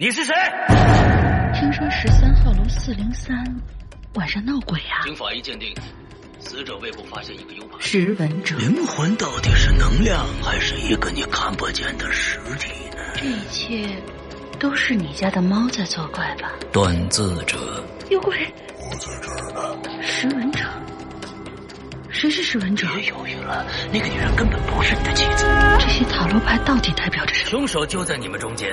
你是谁？听说十三号楼四零三晚上闹鬼啊！经法医鉴定，死者胃部发现一个 U 盘。识文者，灵魂到底是能量，还是一个你看不见的实体呢？这一切都是你家的猫在作怪吧？断字者，有鬼！我在这儿呢。识文者，谁是识文者？别犹豫了，那个女人根本不是你的妻子。这些塔罗牌到底代表着什么？凶手就在你们中间，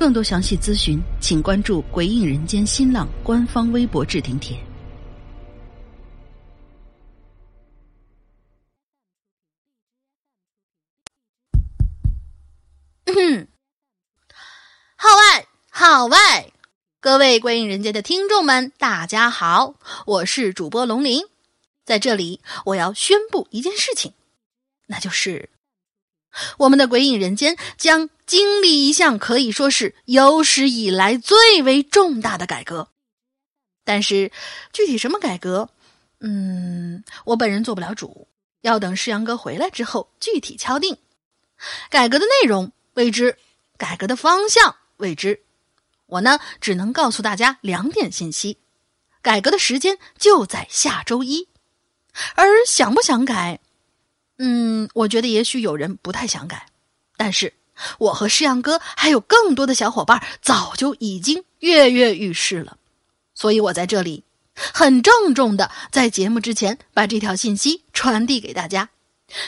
更多详细咨询，请关注鬼影人间新浪官方微博置顶帖。号外，号外！各位鬼影人间的听众们，大家好，我是主播龙鳞。在这里，我要宣布一件事情，那就是我们的鬼影人间将经历一项可以说是有史以来最为重大的改革。但是具体什么改革，嗯，我本人做不了主，要等世阳哥回来之后具体敲定。改革的内容未知，改革的方向未知，我呢只能告诉大家两点信息：改革的时间就在下周一。而想不想改？嗯，我觉得也许有人不太想改，但是我和诗阳哥还有更多的小伙伴早就已经跃跃欲试了，所以我在这里很郑重的在节目之前把这条信息传递给大家，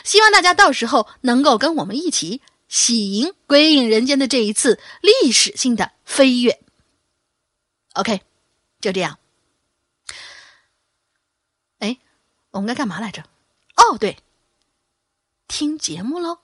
希望大家到时候能够跟我们一起喜迎归隐人间的这一次历史性的飞跃。OK，就这样。哎我们该干嘛来着？哦，对，听节目喽。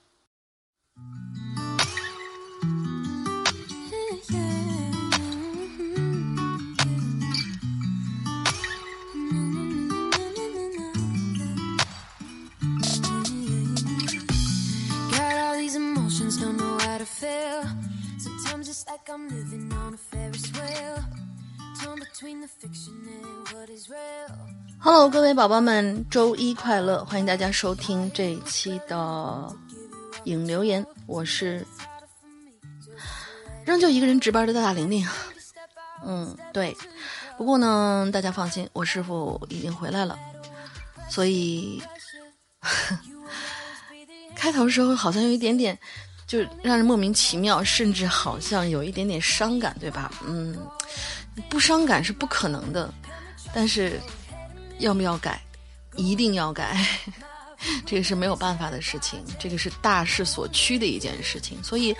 Hello，各位宝宝们，周一快乐！欢迎大家收听这一期的影留言，我是仍旧一个人值班的大大玲玲。嗯，对。不过呢，大家放心，我师傅已经回来了，所以 开头时候好像有一点点，就让人莫名其妙，甚至好像有一点点伤感，对吧？嗯，不伤感是不可能的，但是。要不要改？一定要改，这个是没有办法的事情，这个是大势所趋的一件事情。所以，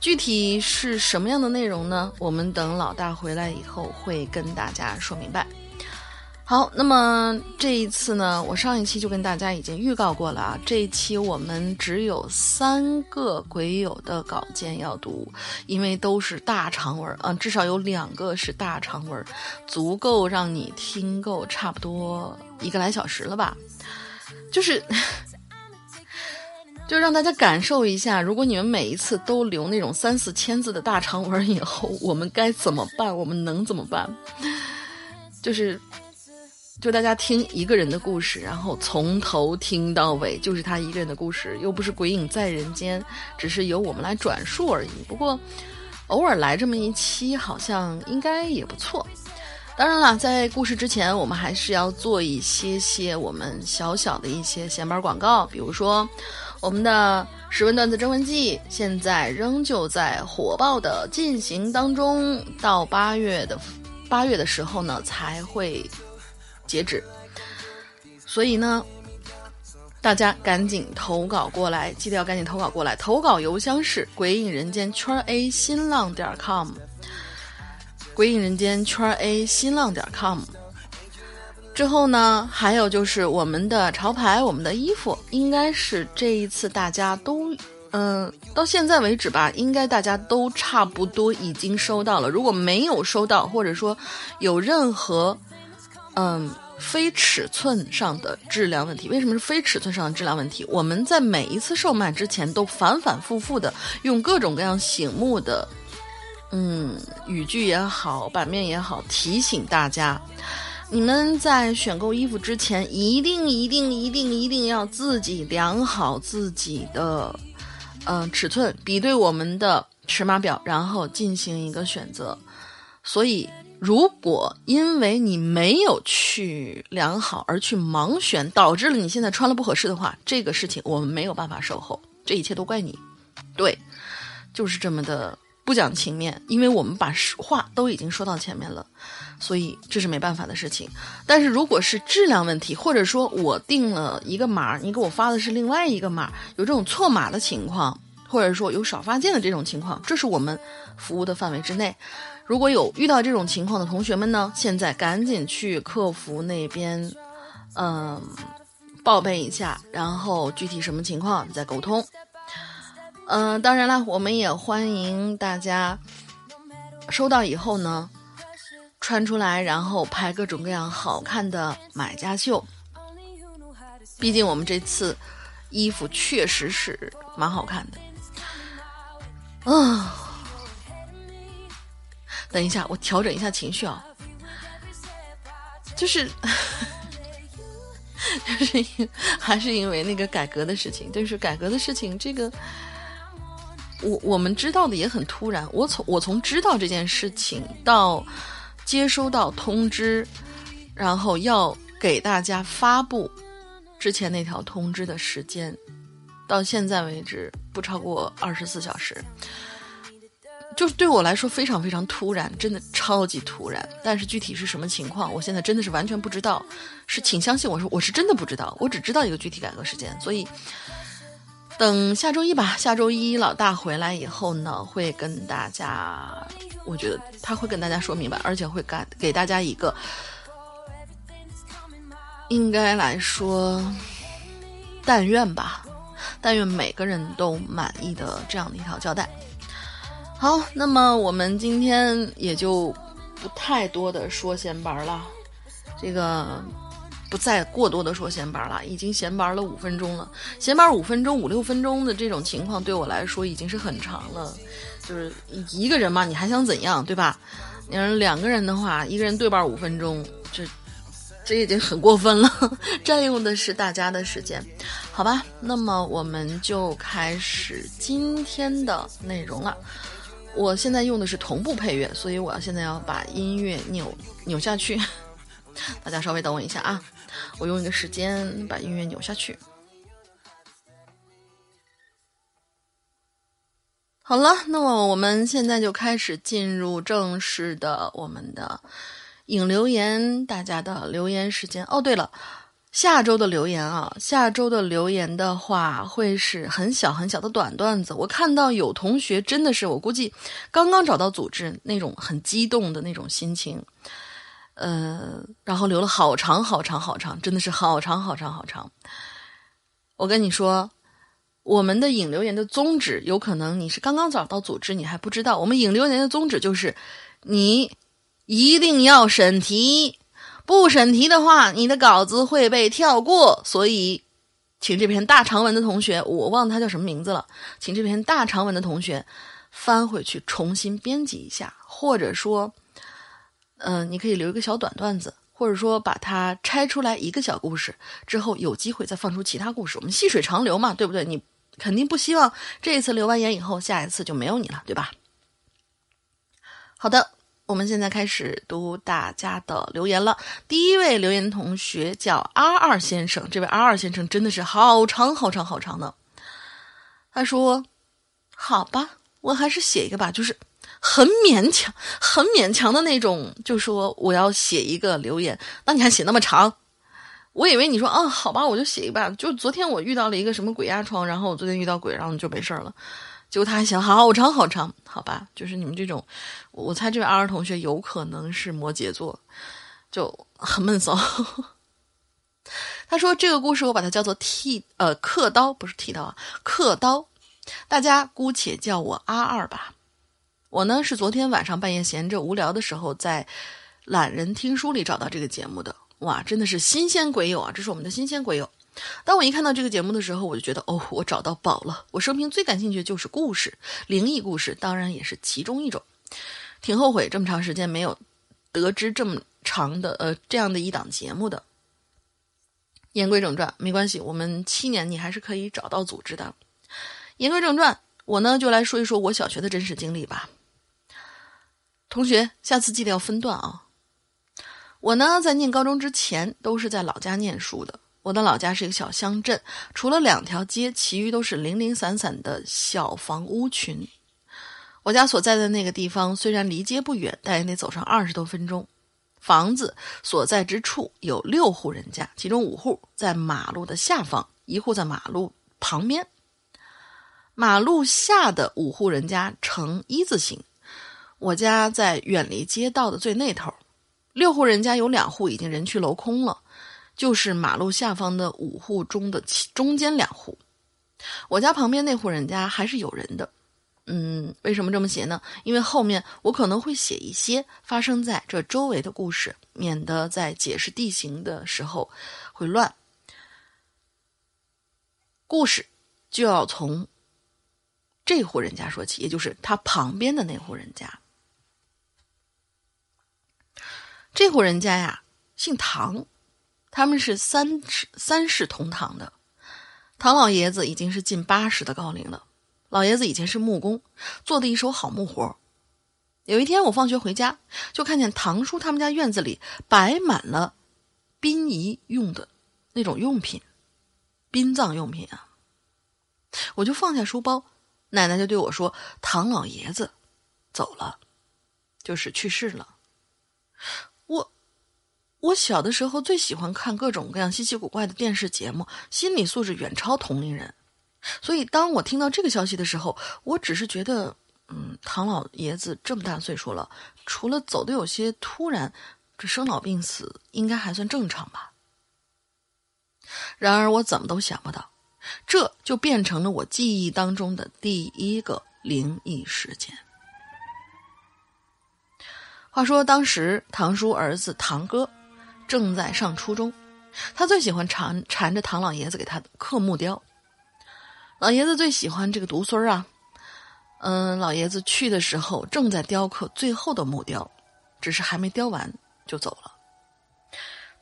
具体是什么样的内容呢？我们等老大回来以后会跟大家说明白。好，那么这一次呢，我上一期就跟大家已经预告过了啊。这一期我们只有三个鬼友的稿件要读，因为都是大长文啊，至少有两个是大长文，足够让你听够差不多一个来小时了吧。就是，就让大家感受一下，如果你们每一次都留那种三四千字的大长文以后，我们该怎么办？我们能怎么办？就是。就大家听一个人的故事，然后从头听到尾，就是他一个人的故事，又不是鬼影在人间，只是由我们来转述而已。不过偶尔来这么一期，好像应该也不错。当然了，在故事之前，我们还是要做一些些我们小小的一些闲板广告，比如说我们的十文段子征文季，现在仍旧在火爆的进行当中，到八月的八月的时候呢才会截止，所以呢，大家赶紧投稿过来，记得要赶紧投稿过来，投稿邮箱是鬼影人间圈 A 新浪点 com。鬼影人间圈 A 新浪点 com，之后呢，还有就是我们的潮牌，我们的衣服，应该是这一次大家都，嗯，到现在为止吧，应该大家都差不多已经收到了。如果没有收到，或者说有任何，嗯，非尺寸上的质量问题，为什么是非尺寸上的质量问题？我们在每一次售卖之前都反反复复的用各种各样醒目的。嗯，语句也好，版面也好，提醒大家，你们在选购衣服之前，一定一定一定一定要自己量好自己的，嗯，尺寸，比对我们的尺码表，然后进行一个选择。所以，如果因为你没有去量好而去盲选，导致了你现在穿了不合适的话，这个事情我们没有办法售后，这一切都怪你。对，就是这么的。不讲情面，因为我们把话都已经说到前面了，所以这是没办法的事情。但是如果是质量问题，或者说我定了一个码，你给我发的是另外一个码，有这种错码的情况，或者说有少发件的这种情况，这是我们服务的范围之内。如果有遇到这种情况的同学们呢，现在赶紧去客服那边，嗯，报备一下，然后具体什么情况再沟通。嗯，当然了，我们也欢迎大家收到以后呢，穿出来，然后拍各种各样好看的买家秀。毕竟我们这次衣服确实是蛮好看的。啊，等一下，我调整一下情绪啊，就是，就是因还是因为那个改革的事情，就是改革的事情，这个。我我们知道的也很突然，我从我从知道这件事情到接收到通知，然后要给大家发布之前那条通知的时间，到现在为止不超过二十四小时，就是对我来说非常非常突然，真的超级突然。但是具体是什么情况，我现在真的是完全不知道。是，请相信我说我是真的不知道，我只知道一个具体改革时间，所以。等下周一吧，下周一老大回来以后呢，会跟大家，我觉得他会跟大家说明白，而且会给给大家一个，应该来说，但愿吧，但愿每个人都满意的这样的一条交代。好，那么我们今天也就不太多的说闲白了，这个。不再过多的说闲班了，已经闲班了五分钟了。闲班五分钟、五六分钟的这种情况，对我来说已经是很长了。就是一个人嘛，你还想怎样，对吧？你要是两个人的话，一个人对半五分钟，这这已经很过分了，占用的是大家的时间，好吧？那么我们就开始今天的内容了。我现在用的是同步配乐，所以我要现在要把音乐扭扭下去，大家稍微等我一下啊。我用一个时间把音乐扭下去。好了，那么我们现在就开始进入正式的我们的影留言，大家的留言时间。哦，对了，下周的留言啊，下周的留言的话会是很小很小的短段子。我看到有同学真的是，我估计刚刚找到组织那种很激动的那种心情。呃，然后留了好长好长好长，真的是好长好长好长。我跟你说，我们的引留言的宗旨，有可能你是刚刚找到组织，你还不知道。我们引留言的宗旨就是，你一定要审题，不审题的话，你的稿子会被跳过。所以，请这篇大长文的同学，我忘了他叫什么名字了，请这篇大长文的同学翻回去重新编辑一下，或者说。嗯，你可以留一个小短段子，或者说把它拆出来一个小故事之后，有机会再放出其他故事，我们细水长流嘛，对不对？你肯定不希望这一次留完言以后，下一次就没有你了，对吧？好的，我们现在开始读大家的留言了。第一位留言同学叫 R 二先生，这位 R 二先生真的是好长好长好长的。他说：“好吧，我还是写一个吧，就是很勉强、很勉强的那种。就说我要写一个留言，那你还写那么长？我以为你说啊，好吧，我就写一个吧。就昨天我遇到了一个什么鬼压床，然后我昨天遇到鬼，然后就没事了。结果他还写好长好长，好吧，就是你们这种，我猜这位 R 同学有可能是摩羯座，就很闷骚。他说这个故事我把它叫做剃呃刻刀，不是剃刀啊，刻刀。大家姑且叫我阿二吧。我呢是昨天晚上半夜闲着无聊的时候，在懒人听书里找到这个节目的。哇，真的是新鲜鬼友啊！这是我们的新鲜鬼友。当我一看到这个节目的时候，我就觉得哦，我找到宝了。我生平最感兴趣的就是故事，灵异故事当然也是其中一种。挺后悔这么长时间没有得知这么长的呃这样的一档节目的。言归正传，没关系，我们七年你还是可以找到组织的。言归正传，我呢就来说一说我小学的真实经历吧。同学，下次记得要分段啊。我呢在念高中之前都是在老家念书的。我的老家是一个小乡镇，除了两条街，其余都是零零散散的小房屋群。我家所在的那个地方虽然离街不远，但也得走上二十多分钟。房子所在之处有六户人家，其中五户在马路的下方，一户在马路旁边。马路下的五户人家呈一字形，我家在远离街道的最那头。六户人家有两户已经人去楼空了，就是马路下方的五户中的中间两户。我家旁边那户人家还是有人的。嗯，为什么这么写呢？因为后面我可能会写一些发生在这周围的故事，免得在解释地形的时候会乱。故事就要从这户人家说起，也就是他旁边的那户人家。这户人家呀，姓唐，他们是三世三世同堂的。唐老爷子已经是近八十的高龄了。老爷子以前是木工，做的一手好木活。有一天我放学回家，就看见唐叔他们家院子里摆满了殡仪用的那种用品，殡葬用品啊。我就放下书包，奶奶就对我说：“唐老爷子走了，就是去世了。”我小的时候最喜欢看各种各样稀奇古怪的电视节目，心理素质远超同龄人。所以，当我听到这个消息的时候，我只是觉得，嗯，唐老爷子这么大岁数了，除了走的有些突然，这生老病死应该还算正常吧。然而，我怎么都想不到，这就变成了我记忆当中的第一个灵异事件。话说，当时唐叔儿子唐哥正在上初中，他最喜欢缠缠着唐老爷子给他刻木雕。老爷子最喜欢这个独孙儿啊，嗯，老爷子去的时候正在雕刻最后的木雕，只是还没雕完就走了。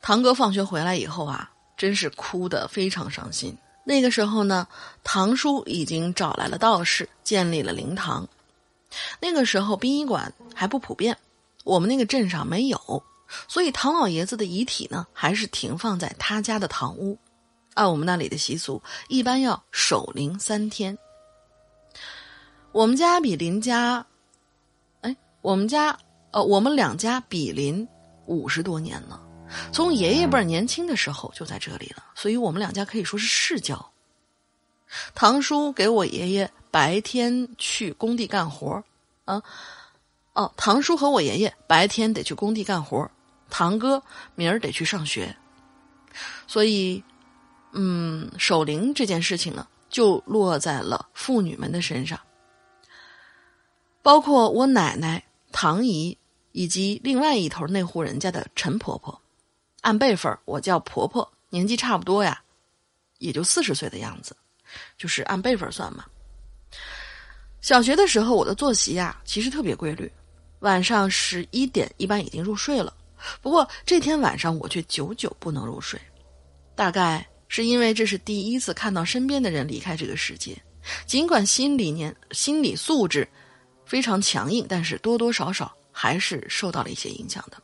堂哥放学回来以后啊，真是哭得非常伤心。那个时候呢，堂叔已经找来了道士，建立了灵堂。那个时候殡仪馆还不普遍，我们那个镇上没有，所以唐老爷子的遗体呢，还是停放在他家的堂屋。按我们那里的习俗，一般要守灵三天。我们家比邻家，哎，我们家，呃，我们两家比邻五十多年了，从爷爷辈年轻的时候就在这里了，所以我们两家可以说是世交。堂叔给我爷爷白天去工地干活啊，哦，堂叔和我爷爷白天得去工地干活堂哥明儿得去上学，所以。嗯，守灵这件事情呢，就落在了妇女们的身上，包括我奶奶唐姨以及另外一头那户人家的陈婆婆。按辈分，我叫婆婆，年纪差不多呀，也就四十岁的样子，就是按辈分算嘛。小学的时候，我的作息呀，其实特别规律，晚上十一点一般已经入睡了，不过这天晚上我却久久不能入睡，大概是因为这是第一次看到身边的人离开这个世界。尽管心理年心理素质非常强硬，但是多多少少还是受到了一些影响的。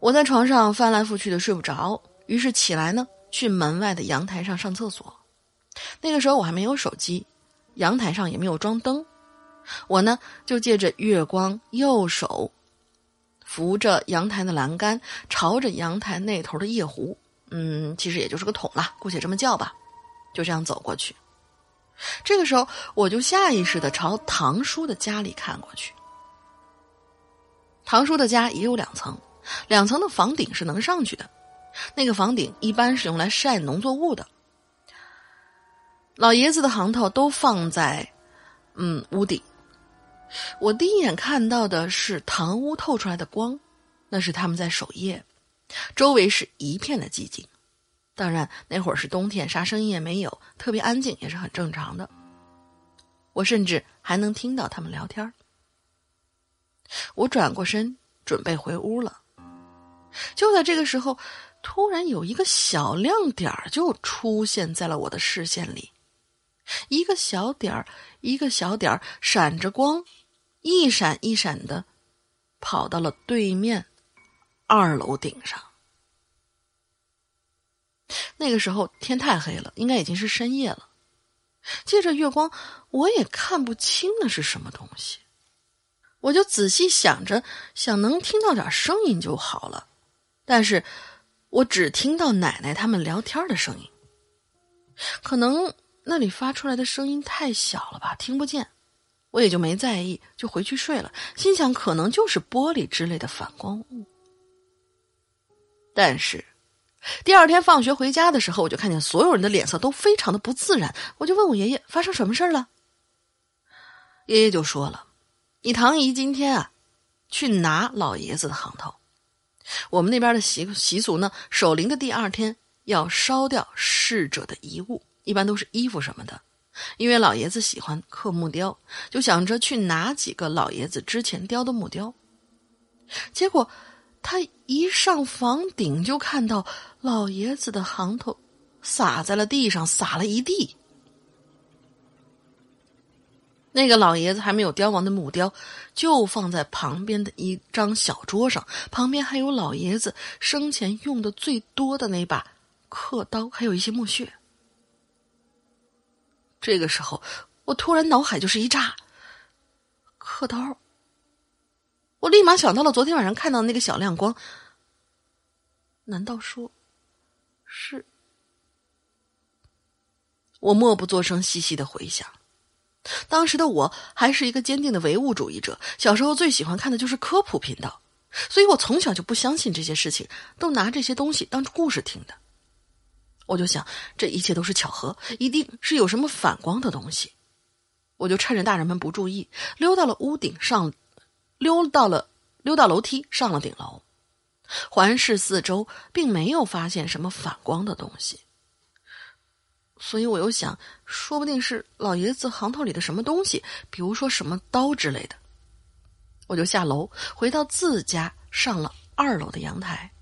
我在床上翻来覆去的睡不着，于是起来呢，去门外的阳台上上厕所。那个时候我还没有手机，阳台上也没有装灯，我呢就借着月光，右手扶着阳台的栏杆，朝着阳台那头的夜壶，嗯，其实也就是个桶啦，姑且这么叫吧，就这样走过去。这个时候，我就下意识的朝堂叔的家里看过去。堂叔的家也有两层，两层的房顶是能上去的。那个房顶一般是用来晒农作物的。老爷子的行头都放在，嗯，屋顶。我第一眼看到的是堂屋透出来的光，那是他们在守夜。周围是一片的寂静。当然，那会儿是冬天，啥声音也没有，特别安静，也是很正常的。我甚至还能听到他们聊天。我转过身准备回屋了，就在这个时候，突然有一个小亮点就出现在了我的视线里，一个小点儿，一个小点儿，闪着光，一闪一闪的，跑到了对面二楼顶上。那个时候天太黑了，应该已经是深夜了。借着月光，我也看不清那是什么东西。我就仔细想着，想能听到点声音就好了。但是，我只听到奶奶他们聊天的声音。可能那里发出来的声音太小了吧，听不见。我也就没在意，就回去睡了。心想，可能就是玻璃之类的反光物。但是。第二天放学回家的时候，我就看见所有人的脸色都非常的不自然。我就问我爷爷发生什么事了。爷爷就说了：“你堂姨今天啊，去拿老爷子的行头。我们那边的习习俗呢，守灵的第二天要烧掉逝者的遗物，一般都是衣服什么的。因为老爷子喜欢刻木雕，就想着去拿几个老爷子之前雕的木雕。结果。”他一上房顶就看到老爷子的行头洒在了地上，洒了一地。那个老爷子还没有雕完的木雕就放在旁边的一张小桌上，旁边还有老爷子生前用的最多的那把刻刀，还有一些木屑。这个时候，我突然脑海就是一炸，刻刀。我立马想到了昨天晚上看到的那个小亮光，难道说，是？我默不作声，细细的回想。当时的我还是一个坚定的唯物主义者，小时候最喜欢看的就是科普频道，所以我从小就不相信这些事情，都拿这些东西当故事听的。我就想，这一切都是巧合，一定是有什么反光的东西。我就趁着大人们不注意，溜到了屋顶上。溜到了，溜到楼梯，上了顶楼，环视四周，并没有发现什么反光的东西。所以我又想，说不定是老爷子行头里的什么东西，比如说什么刀之类的。我就下楼，回到自家，上了二楼的阳台，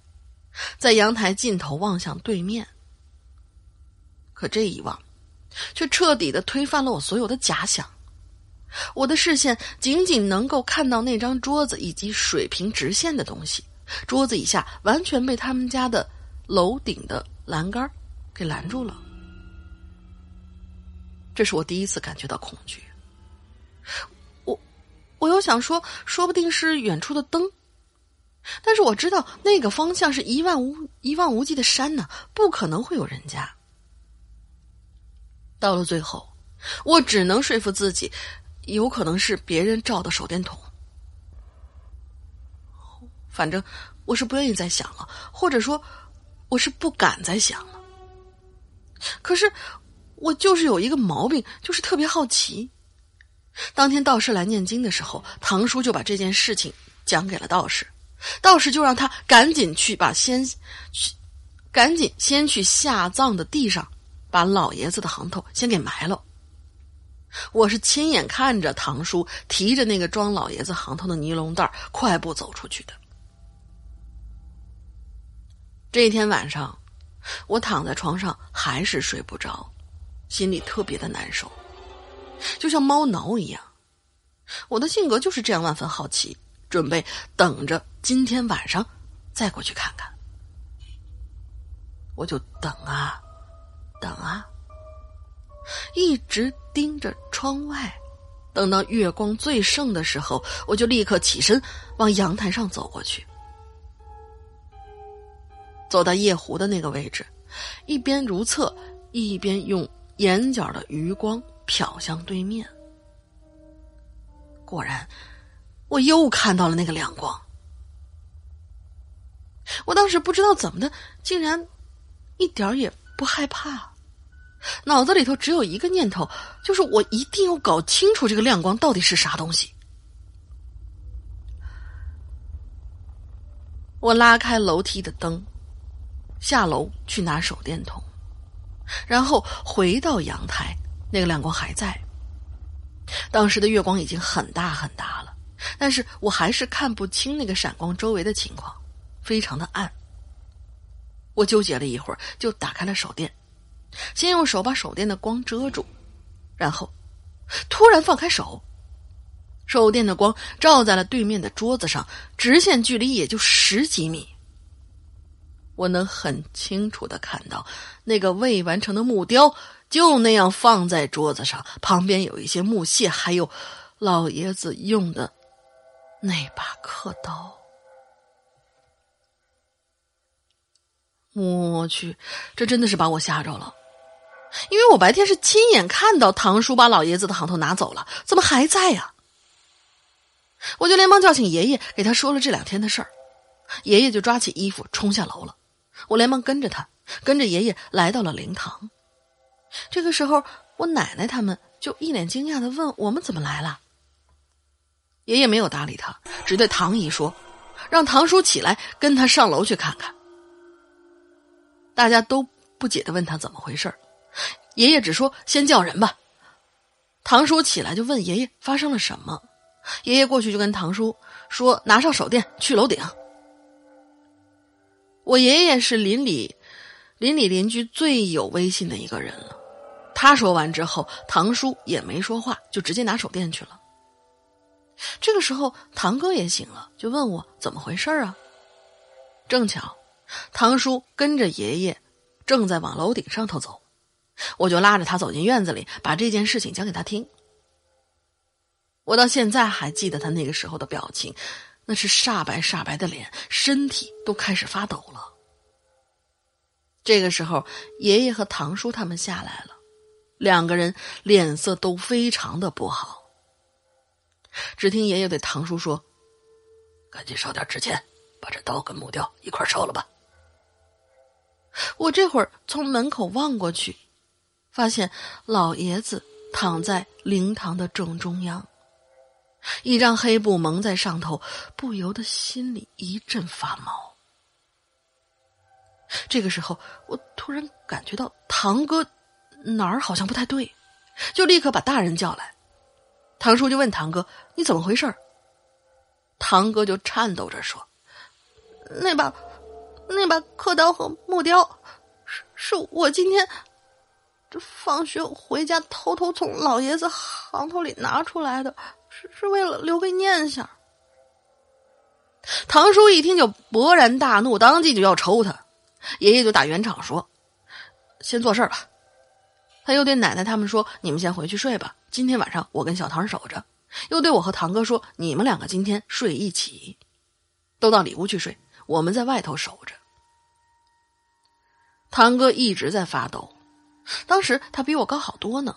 在阳台尽头望向对面。可这一望，却彻底的推翻了我所有的假想。我的视线仅仅能够看到那张桌子以及水平直线的东西，桌子以下完全被他们家的楼顶的栏杆给拦住了。这是我第一次感觉到恐惧。我，我又想说，说不定是远处的灯，但是我知道那个方向是一望无一望无际的山呢，不可能会有人家。到了最后，我只能说服自己。有可能是别人照的手电筒，反正我是不愿意再想了，或者说，我是不敢再想了。可是我就是有一个毛病，就是特别好奇。当天道士来念经的时候，唐叔就把这件事情讲给了道士，道士就让他赶紧去把先去，赶紧先去下葬的地上，把老爷子的行头先给埋了。我是亲眼看着唐叔提着那个装老爷子行头的尼龙袋快步走出去的。这一天晚上，我躺在床上还是睡不着，心里特别的难受，就像猫挠一样。我的性格就是这样，万分好奇，准备等着今天晚上再过去看看。我就等啊，等啊，一直盯着窗外，等到月光最盛的时候，我就立刻起身往阳台上走过去。走到夜壶的那个位置，一边如厕，一边用眼角的余光瞟向对面。果然，我又看到了那个亮光。我当时不知道怎么的，竟然一点也不害怕，脑子里头只有一个念头，就是我一定要搞清楚这个亮光到底是啥东西。我拉开楼梯的灯。下楼去拿手电筒，然后回到阳台，那个亮光还在。当时的月光已经很大很大了，但是我还是看不清那个闪光周围的情况，非常的暗。我纠结了一会儿，就打开了手电，先用手把手电的光遮住，然后突然放开手，手电的光照在了对面的桌子上，直线距离也就十几米。我能很清楚的看到，那个未完成的木雕就那样放在桌子上，旁边有一些木屑，还有老爷子用的那把刻刀。我去，这真的是把我吓着了，因为我白天是亲眼看到唐叔把老爷子的行头拿走了，怎么还在呀？我就连忙叫醒爷爷，给他说了这两天的事儿，爷爷就抓起衣服冲下楼了。我连忙跟着他，跟着爷爷来到了灵堂。这个时候，我奶奶他们就一脸惊讶的问：“我们怎么来了？”爷爷没有搭理他，只对唐姨说：“让唐叔起来，跟他上楼去看看。”大家都不解的问他怎么回事儿爷爷只说：“先叫人吧。”唐叔起来就问爷爷发生了什么。爷爷过去就跟唐叔说：“拿上手电去楼顶。”我爷爷是邻里，邻里邻居最有威信的一个人了。他说完之后，堂叔也没说话，就直接拿手电去了。这个时候，堂哥也醒了，就问我怎么回事啊？正巧，堂叔跟着爷爷正在往楼顶上头走，我就拉着他走进院子里，把这件事情讲给他听。我到现在还记得他那个时候的表情。那是煞白煞白的脸，身体都开始发抖了。这个时候，爷爷和堂叔他们下来了，两个人脸色都非常的不好。只听爷爷对堂叔说：“赶紧烧点纸钱，把这刀跟木雕一块烧了吧。”我这会儿从门口望过去，发现老爷子躺在灵堂的正中央。一张黑布蒙在上头，不由得心里一阵发毛。这个时候，我突然感觉到堂哥哪儿好像不太对，就立刻把大人叫来。堂叔就问堂哥：“你怎么回事？”堂哥就颤抖着说：“那把那把刻刀和木雕，是是我今天这放学回家偷偷从老爷子行头里拿出来的。”是是为了留个念想。唐叔一听就勃然大怒，当即就要抽他。爷爷就打圆场说：“先做事吧。”他又对奶奶他们说：“你们先回去睡吧，今天晚上我跟小唐守着。”又对我和堂哥说：“你们两个今天睡一起，都到里屋去睡，我们在外头守着。”堂哥一直在发抖，当时他比我高好多呢。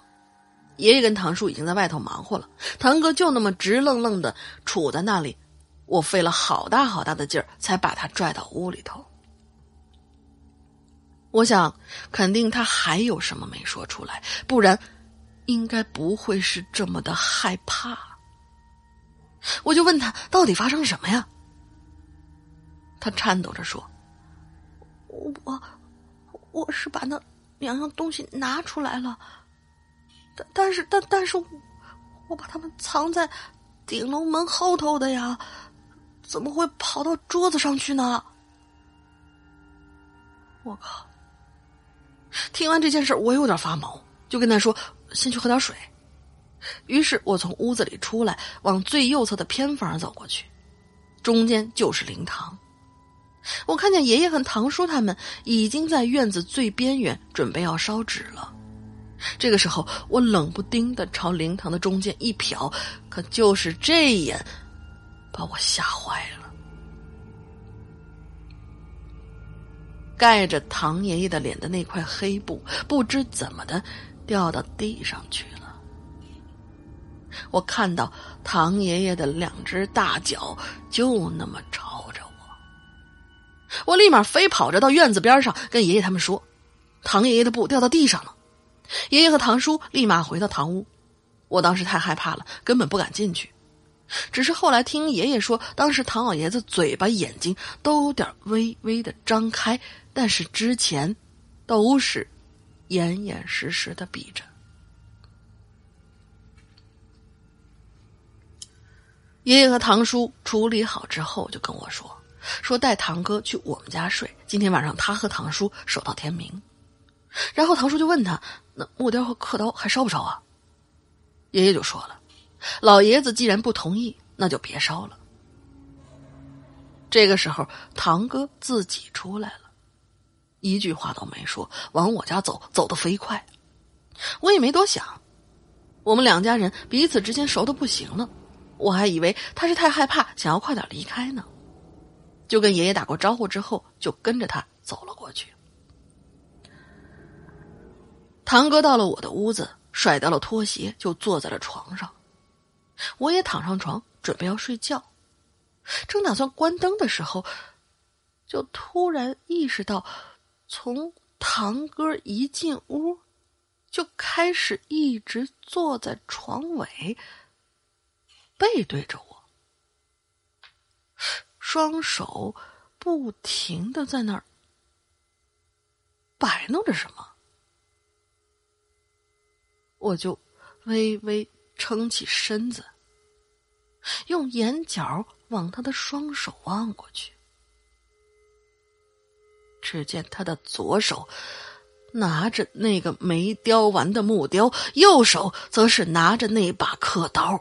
爷爷跟堂叔已经在外头忙活了，堂哥就那么直愣愣的杵在那里，我费了好大好大的劲儿才把他拽到屋里头。我想，肯定他还有什么没说出来，不然，应该不会是这么的害怕。我就问他到底发生了什么呀？他颤抖着说：“我，我是把那两样东西拿出来了。”但但是但但是，我把他们藏在顶楼门后头的呀，怎么会跑到桌子上去呢？我靠！听完这件事我有点发毛，就跟他说：“先去喝点水。”于是我从屋子里出来，往最右侧的偏房走过去，中间就是灵堂。我看见爷爷和堂叔他们已经在院子最边缘准备要烧纸了。这个时候，我冷不丁的朝灵堂的中间一瞟，可就是这一眼，把我吓坏了。盖着唐爷爷的脸的那块黑布，不知怎么的掉到地上去了。我看到唐爷爷的两只大脚就那么朝我，立马飞跑着到院子边上，跟爷爷他们说：“唐爷爷的布掉到地上了。”爷爷和唐叔立马回到堂屋，我当时太害怕了，根本不敢进去。只是后来听爷爷说，当时唐老爷子嘴巴、眼睛都有点微微的张开，但是之前都是严严实实的闭着。爷爷和堂叔处理好之后，就跟我说：“说带堂哥去我们家睡，今天晚上他和堂叔守到天明。”然后堂叔就问他：“那木雕和刻刀还烧不烧啊？”爷爷就说了：“老爷子既然不同意，那就别烧了。”这个时候，堂哥自己出来了，一句话都没说，往我家走，走得飞快。我也没多想，我们两家人彼此之间熟的不行了，我还以为他是太害怕，想要快点离开呢，就跟爷爷打过招呼之后，就跟着他走了过去。堂哥到了我的屋子，甩掉了拖鞋，就坐在了床上。我也躺上床，准备要睡觉。正打算关灯的时候，就突然意识到，从堂哥一进屋，就开始一直坐在床尾，背对着我，双手不停的在那儿摆弄着什么。我就微微撑起身子，用眼角往他的双手望过去。只见他的左手拿着那个没雕完的木雕，右手则是拿着那把刻刀。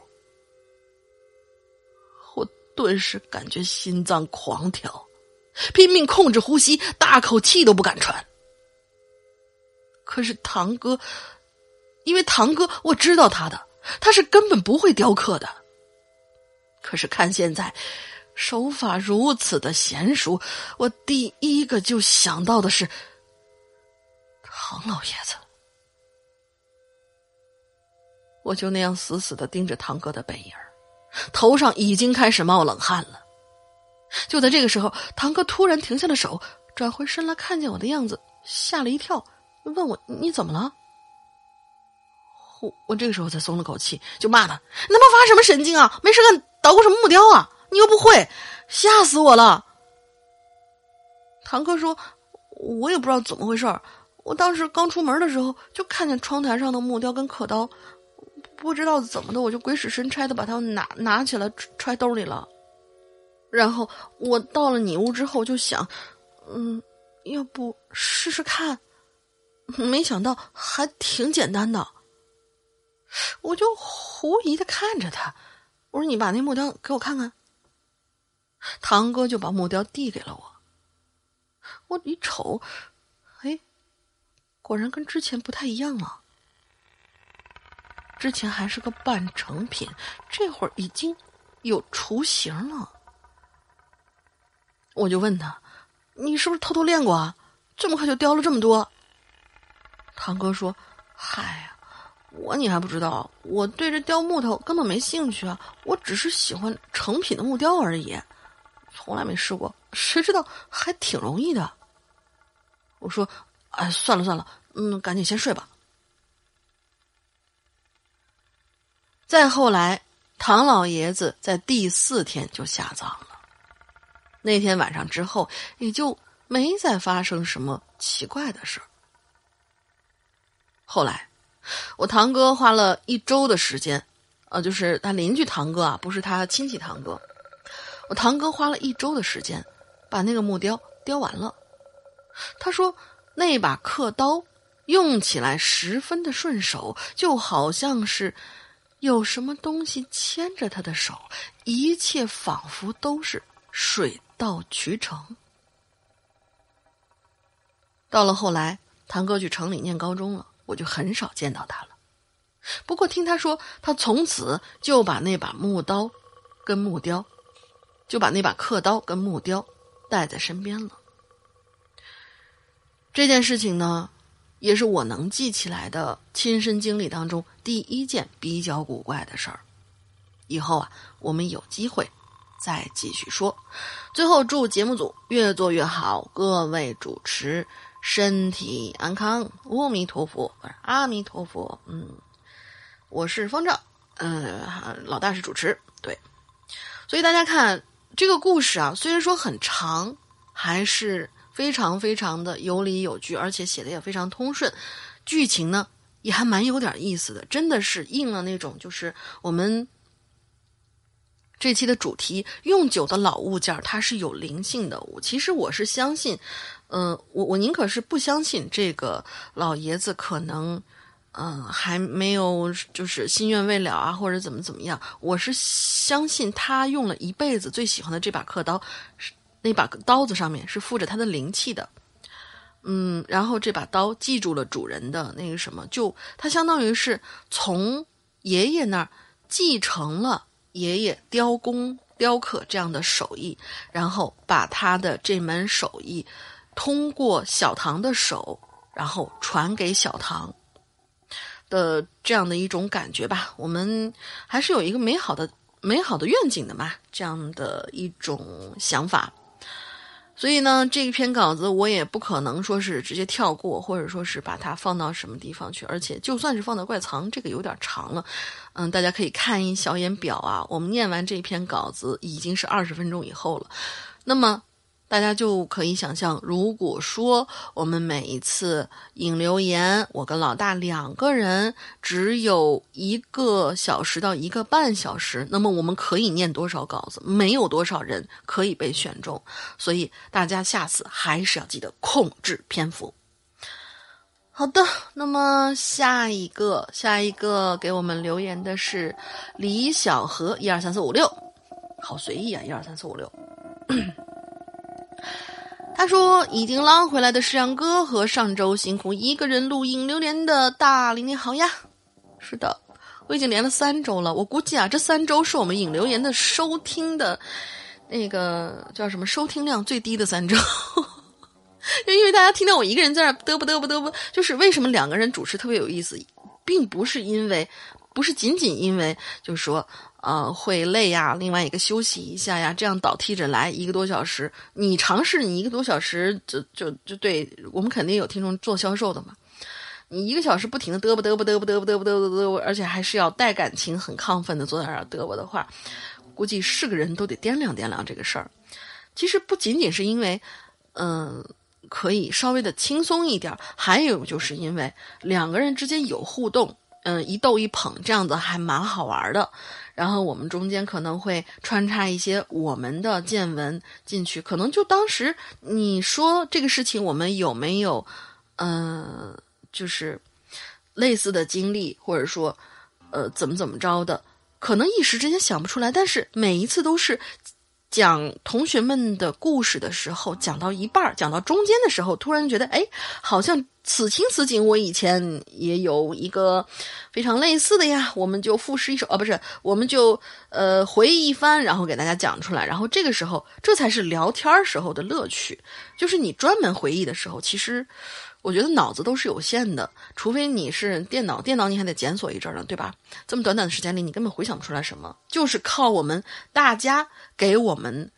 顿时感觉心脏狂跳，拼命控制呼吸，大口气都不敢喘。可是堂哥。因为堂哥，我知道他的，他是根本不会雕刻的。可是看现在，手法如此的娴熟，我第一个就想到的是唐老爷子。我就那样死死的盯着堂哥的背影头上已经开始冒冷汗了。就在这个时候，堂哥突然停下了手，转回身来看见我的样子，吓了一跳，问我：“你怎么了？”我我这个时候才松了口气，就骂他：“你他妈发什么神经啊？没事干捣鼓什么木雕啊？你又不会，吓死我了！”堂哥说：“我也不知道怎么回事儿我当时刚出门的时候就看见窗台上的木雕跟刻刀，不知道怎么的，我就鬼使神差的把它拿拿起来揣兜里了。然后我到了你屋之后就想，嗯，要不试试看？没想到还挺简单的。”我就狐疑的看着他，我说：“你把那木雕给我看看。”堂哥就把木雕递给了我。我一瞅，哎，果然跟之前不太一样了。之前还是个半成品，这会儿已经有雏形了。我就问他：“你是不是偷偷练过啊？这么快就雕了这么多？”堂哥说：“嗨呀。”我你还不知道，我对这雕木头根本没兴趣啊！我只是喜欢成品的木雕而已，从来没试过。谁知道还挺容易的。我说：“哎，算了算了，嗯，赶紧先睡吧。”再后来，唐老爷子在第四天就下葬了。那天晚上之后，也就没再发生什么奇怪的事后来。我堂哥花了一周的时间，呃，就是他邻居堂哥啊，不是他亲戚堂哥。我堂哥花了一周的时间，把那个木雕雕完了。他说那把刻刀用起来十分的顺手，就好像是有什么东西牵着他的手，一切仿佛都是水到渠成。到了后来，堂哥去城里念高中了，我就很少见到他了。不过听他说，他从此就把那把木刀跟木雕，就把那把刻刀跟木雕带在身边了。这件事情呢，也是我能记起来的亲身经历当中第一件比较古怪的事儿。以后啊，我们有机会再继续说。最后，祝节目组越做越好，各位主持身体安康，阿弥陀佛，阿弥陀佛。嗯。我是方丈，嗯，老大是主持，对，所以大家看这个故事啊，虽然说很长，还是非常非常的有理有据，而且写的也非常通顺，剧情呢也还蛮有点意思的，真的是应了那种就是我们这期的主题“用久的老物件它是有灵性的”。我其实我是相信，嗯，我我宁可是不相信这个老爷子可能。嗯，还没有就是心愿未了啊，或者怎么怎么样？我是相信他用了一辈子最喜欢的这把刻刀，那把刀子上面是附着他的灵气的。嗯，然后这把刀记住了主人的那个什么，就它相当于是从爷爷那儿继承了爷爷雕工雕刻这样的手艺，然后把他的这门手艺通过小唐的手，然后传给小唐。的这样的一种感觉吧，我们还是有一个美好的、美好的愿景的嘛，这样的一种想法。所以呢，这一篇稿子我也不可能说是直接跳过，或者说是把它放到什么地方去。而且，就算是放到怪藏，这个有点长了。嗯，大家可以看一小眼表啊，我们念完这篇稿子已经是二十分钟以后了。那么。大家就可以想象，如果说我们每一次引留言，我跟老大两个人只有一个小时到一个半小时，那么我们可以念多少稿子？没有多少人可以被选中，所以大家下次还是要记得控制篇幅。好的，那么下一个，下一个给我们留言的是李小河，一二三四五六，好随意啊，一二三四五六。他说：“已经捞回来的石阳哥和上周辛苦一个人录影留连的大林，你好呀！是的，我已经连了三周了。我估计啊，这三周是我们引留言的收听的，那个叫什么收听量最低的三周。就因为大家听到我一个人在那嘚啵嘚啵嘚啵，就是为什么两个人主持特别有意思，并不是因为，不是仅仅因为，就是说。”呃，会累呀，另外一个休息一下呀，这样倒替着来一个多小时。你尝试你一个多小时，就就就对我们肯定有听众做销售的嘛。你一个小时不停的嘚啵嘚啵嘚啵嘚啵嘚啵嘚啵嘚啵，而且还是要带感情、很亢奋的坐在那儿嘚啵的话，估计是个人都得掂量掂量这个事儿。其实不仅仅是因为，嗯，可以稍微的轻松一点，还有就是因为两个人之间有互动，嗯，一逗一捧，这样子还蛮好玩的。然后我们中间可能会穿插一些我们的见闻进去，可能就当时你说这个事情，我们有没有，呃，就是类似的经历，或者说，呃，怎么怎么着的，可能一时之间想不出来，但是每一次都是。讲同学们的故事的时候，讲到一半讲到中间的时候，突然觉得，哎，好像此情此景，我以前也有一个非常类似的呀。我们就赋诗一首，哦，不是，我们就呃回忆一番，然后给大家讲出来。然后这个时候，这才是聊天时候的乐趣，就是你专门回忆的时候，其实。我觉得脑子都是有限的，除非你是电脑，电脑你还得检索一阵儿呢，对吧？这么短短的时间里，你根本回想不出来什么，就是靠我们大家给我们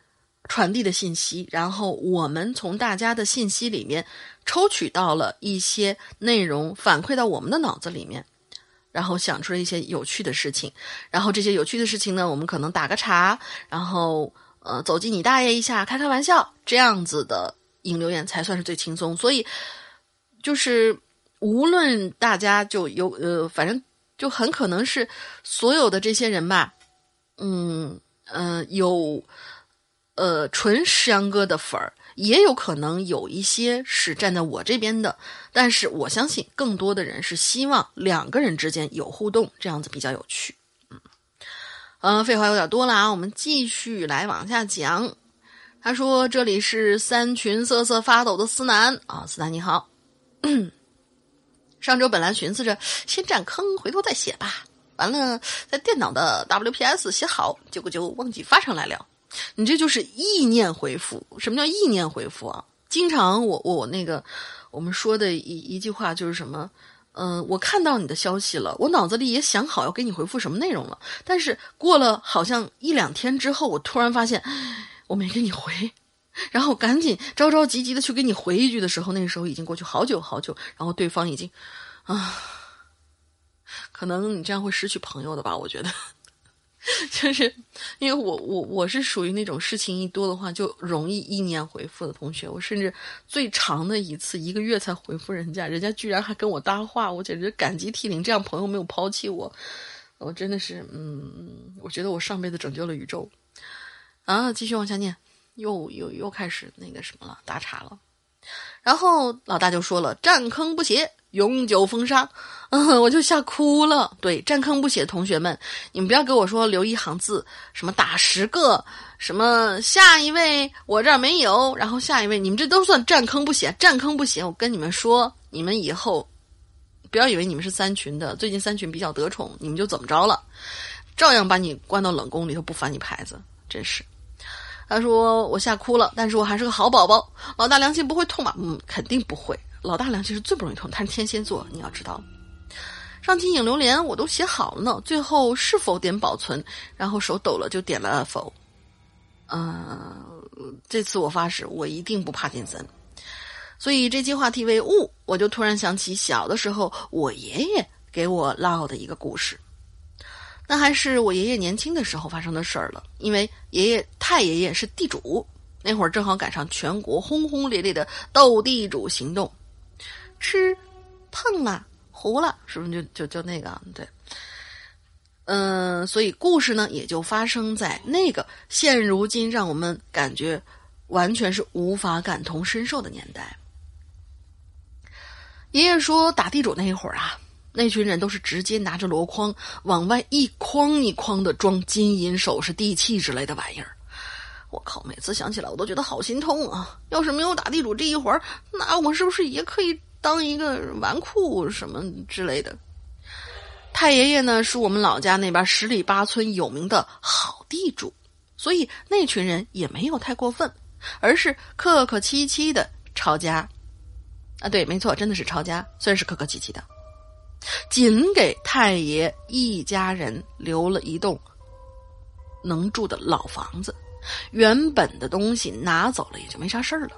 传递的信息，然后我们从大家的信息里面抽取到了一些内容，反馈到我们的脑子里面，然后想出了一些有趣的事情，然后这些有趣的事情呢，我们可能打个岔，然后呃走进你大爷一下，开开玩笑，这样子的引流言才算是最轻松，所以。就是无论大家就有呃，反正就很可能是所有的这些人吧，嗯嗯，有呃纯石阳哥的粉儿，也有可能有一些是站在我这边的，但是我相信更多的人是希望两个人之间有互动，这样子比较有趣。嗯，嗯，废话有点多了啊，我们继续来往下讲。他说：“这里是三群瑟瑟发抖的思南啊，思南你好。嗯 上周本来寻思着先占坑，回头再写吧。完了，在电脑的 WPS 写好，结果就忘记发上来了。你这就是意念回复。什么叫意念回复啊？经常我我那个我们说的一一句话就是什么？嗯，我看到你的消息了，我脑子里也想好要给你回复什么内容了。但是过了好像一两天之后，我突然发现。”我没给你回，然后赶紧着着急急的去给你回一句的时候，那个时候已经过去好久好久，然后对方已经，啊，可能你这样会失去朋友的吧？我觉得，就是因为我我我是属于那种事情一多的话就容易意念回复的同学，我甚至最长的一次一个月才回复人家，人家居然还跟我搭话，我简直感激涕零，这样朋友没有抛弃我，我真的是，嗯，我觉得我上辈子拯救了宇宙。啊，继续往下念，又又又开始那个什么了，打岔了。然后老大就说了：“占坑不写，永久封杀。”嗯，我就吓哭了。对，占坑不写同学们，你们不要给我说留一行字，什么打十个，什么下一位我这儿没有，然后下一位，你们这都算占坑不写，占坑不写。我跟你们说，你们以后不要以为你们是三群的，最近三群比较得宠，你们就怎么着了，照样把你关到冷宫里头，不翻你牌子，真是。他说：“我吓哭了，但是我还是个好宝宝。老大良心不会痛吧？嗯，肯定不会。老大良心是最不容易痛，他是天蝎座，你要知道。上期影榴莲我都写好了呢，最后是否点保存？然后手抖了就点了否。嗯，这次我发誓，我一定不怕金森。所以这期话题为物，我就突然想起小的时候我爷爷给我唠的一个故事。”那还是我爷爷年轻的时候发生的事儿了，因为爷爷太爷爷是地主，那会儿正好赶上全国轰轰烈烈的斗地主行动，吃碰了糊了，是不是就就就那个对？嗯，所以故事呢也就发生在那个现如今让我们感觉完全是无法感同身受的年代。爷爷说打地主那一会儿啊。那群人都是直接拿着箩筐往外一筐一筐的装金银首饰、地契之类的玩意儿。我靠！每次想起来我都觉得好心痛啊！要是没有打地主这一环，那我是不是也可以当一个纨绔什么之类的？太爷爷呢，是我们老家那边十里八村有名的好地主，所以那群人也没有太过分，而是客客气气的抄家。啊，对，没错，真的是抄家，虽然是客客气气的。仅给太爷一家人留了一栋能住的老房子，原本的东西拿走了也就没啥事儿了。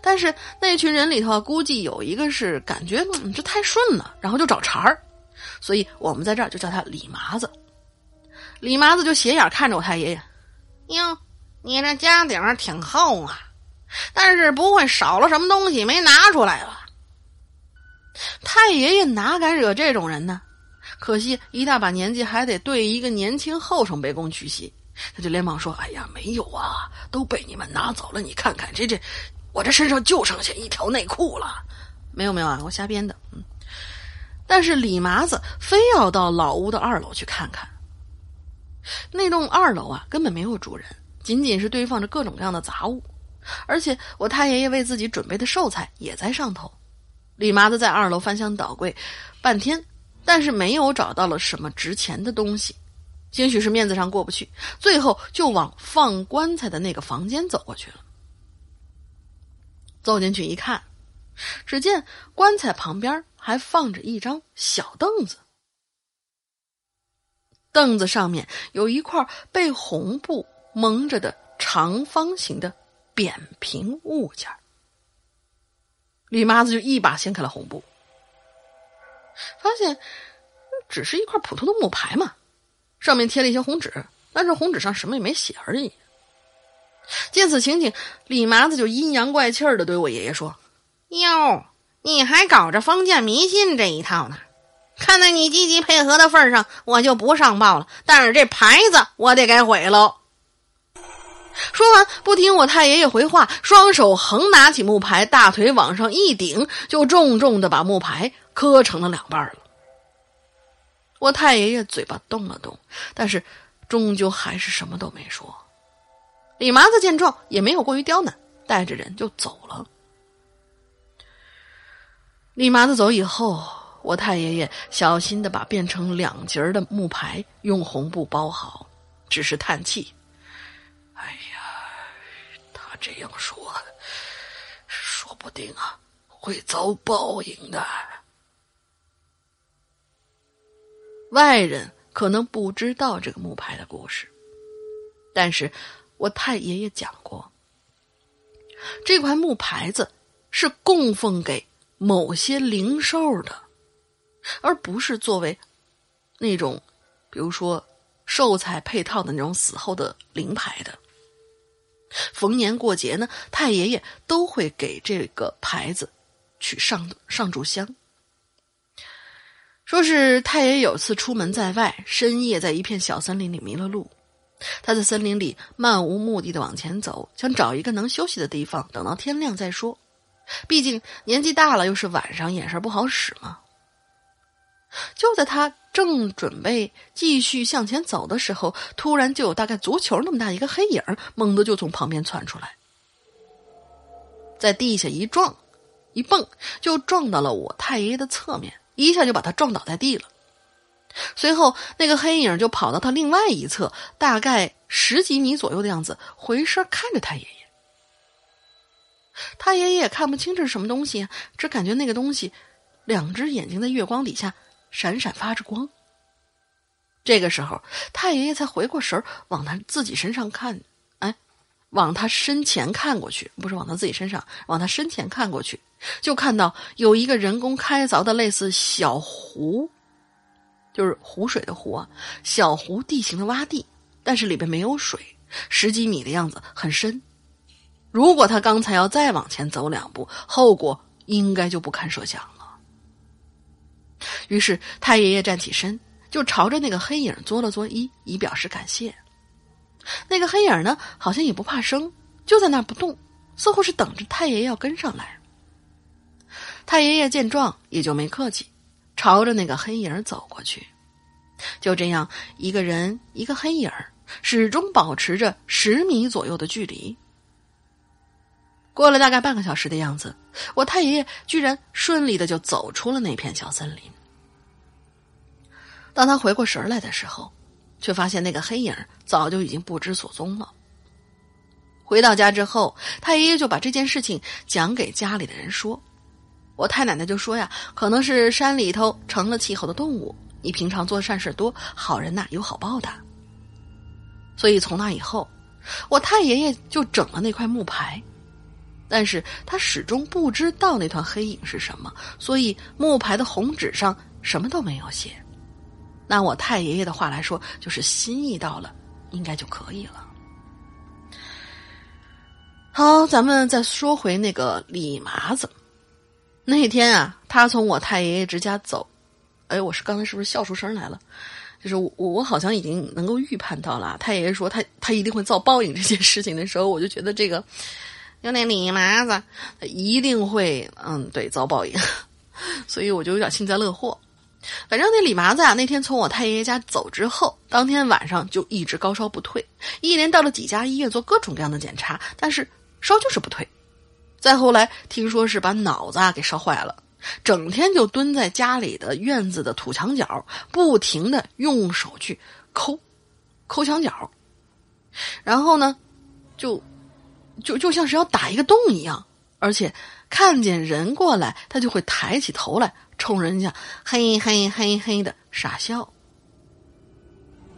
但是那群人里头估计有一个是感觉这太顺了，然后就找茬儿，所以我们在这儿就叫他李麻子。李麻子就斜眼看着我太爷爷：“哟，你这家底儿挺厚啊，但是不会少了什么东西没拿出来吧？”太爷爷哪敢惹这种人呢？可惜一大把年纪还得对一个年轻后生卑躬屈膝，他就连忙说：“哎呀，没有啊，都被你们拿走了。你看看这这，我这身上就剩下一条内裤了。没有没有啊，我瞎编的。嗯，但是李麻子非要到老屋的二楼去看看。那栋二楼啊，根本没有主人，仅仅是堆放着各种各样的杂物，而且我太爷爷为自己准备的寿菜也在上头。”李麻子在二楼翻箱倒柜半天，但是没有找到了什么值钱的东西，兴许是面子上过不去，最后就往放棺材的那个房间走过去了。走进去一看，只见棺材旁边还放着一张小凳子，凳子上面有一块被红布蒙着的长方形的扁平物件李麻子就一把掀开了红布，发现只是一块普通的木牌嘛，上面贴了一些红纸，但是红纸上什么也没写而已。见此情景，李麻子就阴阳怪气的对我爷爷说：“哟，你还搞着封建迷信这一套呢？看在你积极配合的份上，我就不上报了。但是这牌子我得给毁喽。”说完，不听我太爷爷回话，双手横拿起木牌，大腿往上一顶，就重重的把木牌磕成了两半了。我太爷爷嘴巴动了动，但是终究还是什么都没说。李麻子见状，也没有过于刁难，带着人就走了。李麻子走以后，我太爷爷小心的把变成两截的木牌用红布包好，只是叹气：“，这样说，说不定啊会遭报应的。”外人可能不知道这个木牌的故事，但是我太爷爷讲过，这块木牌子是供奉给。某些灵兽的，而不是作为那种，比如说寿材配套的那种死后的灵牌的。逢年过节呢，太爷爷都会给这个牌子去上上炷香。说是太爷有次出门在外，深夜在一片小森林里迷了路，他在森林里漫无目的的往前走，想找一个能休息的地方，等到天亮再说。毕竟年纪大了，又是晚上，眼神不好使嘛。就在他正准备继续向前走的时候，突然就有大概足球那么大一个黑影，猛地就从旁边窜出来，在地下一撞，一蹦就撞到了我太爷爷的侧面，一下就把他撞倒在地了。随后，那个黑影就跑到他另外一侧，大概十几米左右的样子，回身看着太爷爷。太爷爷也看不清这是什么东西，只感觉那个东西，两只眼睛在月光底下闪闪发着光。这个时候，太爷爷才回过神儿往他自己身上看，哎，往他身前看过去，不是往他自己身上，往他身前看过去，就看到有一个人工开凿的类似小湖，就是湖水的湖啊，小湖地形的洼地，但是里边没有水，十几米的样子，很深。如果他刚才要再往前走两步，后果应该就不堪设想了。于是太爷爷站起身，就朝着那个黑影作了作揖，以表示感谢。那个黑影呢，好像也不怕生，就在那儿不动，似乎是等着太爷爷要跟上来。太爷爷见状，也就没客气，朝着那个黑影走过去。就这样，一个人一个黑影始终保持着十米左右的距离。过了大概半个小时的样子，我太爷爷居然顺利的就走出了那片小森林。当他回过神来的时候，却发现那个黑影早就已经不知所踪了。回到家之后，太爷爷就把这件事情讲给家里的人说，我太奶奶就说呀，可能是山里头成了气候的动物，你平常做善事多，好人呐有好报的。所以从那以后，我太爷爷就整了那块木牌。但是他始终不知道那团黑影是什么，所以木牌的红纸上什么都没有写。拿我太爷爷的话来说，就是心意到了，应该就可以了。好，咱们再说回那个李麻子。那天啊，他从我太爷爷之家走，哎，我是刚才是不是笑出声来了？就是我，我好像已经能够预判到了，太爷爷说他他一定会遭报应这件事情的时候，我就觉得这个。就那李麻子，他一定会嗯对遭报应，所以我就有点幸灾乐祸。反正那李麻子啊，那天从我太爷爷家走之后，当天晚上就一直高烧不退，一连到了几家医院做各种各样的检查，但是烧就是不退。再后来听说是把脑子啊给烧坏了，整天就蹲在家里的院子的土墙角，不停的用手去抠抠墙角，然后呢就。就就像是要打一个洞一样，而且看见人过来，他就会抬起头来，冲人家嘿嘿嘿嘿的傻笑。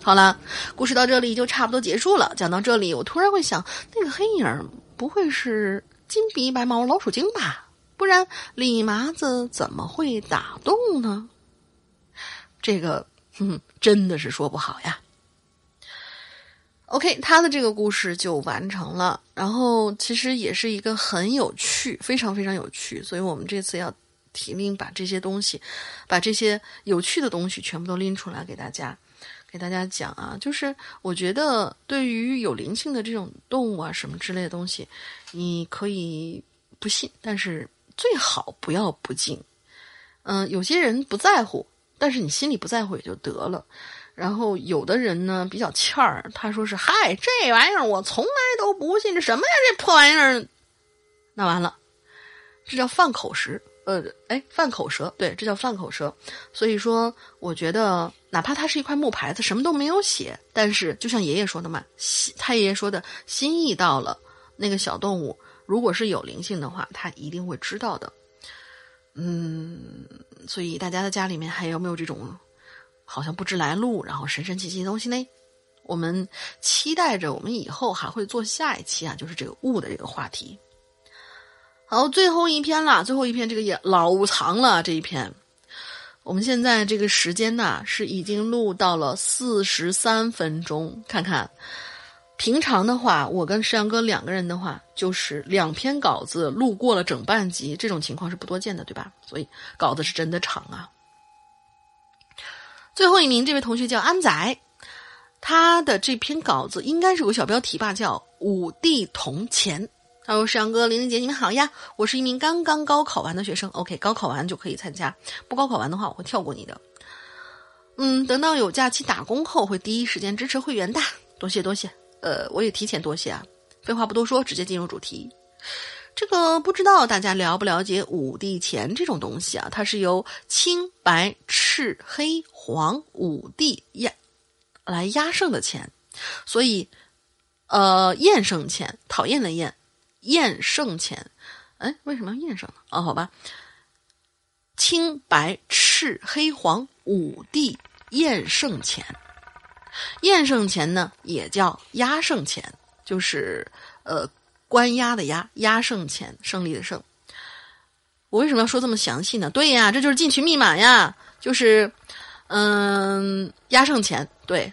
好了，故事到这里就差不多结束了。讲到这里，我突然会想，那个黑影不会是金鼻白毛老鼠精吧？不然李麻子怎么会打洞呢？这个，哼，真的是说不好呀。OK，他的这个故事就完成了。然后其实也是一个很有趣，非常非常有趣。所以我们这次要提拎把这些东西，把这些有趣的东西全部都拎出来给大家，给大家讲啊，就是我觉得对于有灵性的这种动物啊什么之类的东西，你可以不信，但是最好不要不敬。嗯，有些人不在乎，但是你心里不在乎也就得了。然后有的人呢比较欠儿，他说是：“嗨，这玩意儿我从来都不信，这什么呀？这破玩意儿！”那完了，这叫犯口实。呃，哎，犯口舌，对，这叫犯口舌。所以说，我觉得哪怕它是一块木牌子，什么都没有写，但是就像爷爷说的嘛，心他爷爷说的心意到了，那个小动物如果是有灵性的话，他一定会知道的。嗯，所以大家的家里面还有没有这种好像不知来路，然后神神奇奇的东西呢？我们期待着，我们以后还会做下一期啊，就是这个物的这个话题。好，最后一篇了，最后一篇这个也老长了。这一篇，我们现在这个时间呢是已经录到了四十三分钟。看看，平常的话，我跟石阳哥两个人的话，就是两篇稿子录过了整半集，这种情况是不多见的，对吧？所以稿子是真的长啊。最后一名这位同学叫安仔，他的这篇稿子应该是有个小标题吧，叫“五帝铜钱”。他说：“石阳哥、玲玲姐，你们好呀！我是一名刚刚高考完的学生。OK，高考完就可以参加，不高考完的话，我会跳过你的。嗯，等到有假期打工后，会第一时间支持会员的。多谢多谢。呃，我也提前多谢啊。废话不多说，直接进入主题。这个不知道大家了不了解五帝钱这种东西啊？它是由青、白、赤、黑、黄五帝压来压胜的钱，所以呃，厌胜钱，讨厌的厌。”验胜钱，哎，为什么要验胜呢？哦，好吧，青白赤黑黄五帝验胜钱，验胜钱呢也叫压胜钱，就是呃关押的押，压胜钱，胜利的胜。我为什么要说这么详细呢？对呀，这就是进群密码呀，就是嗯压胜钱，对。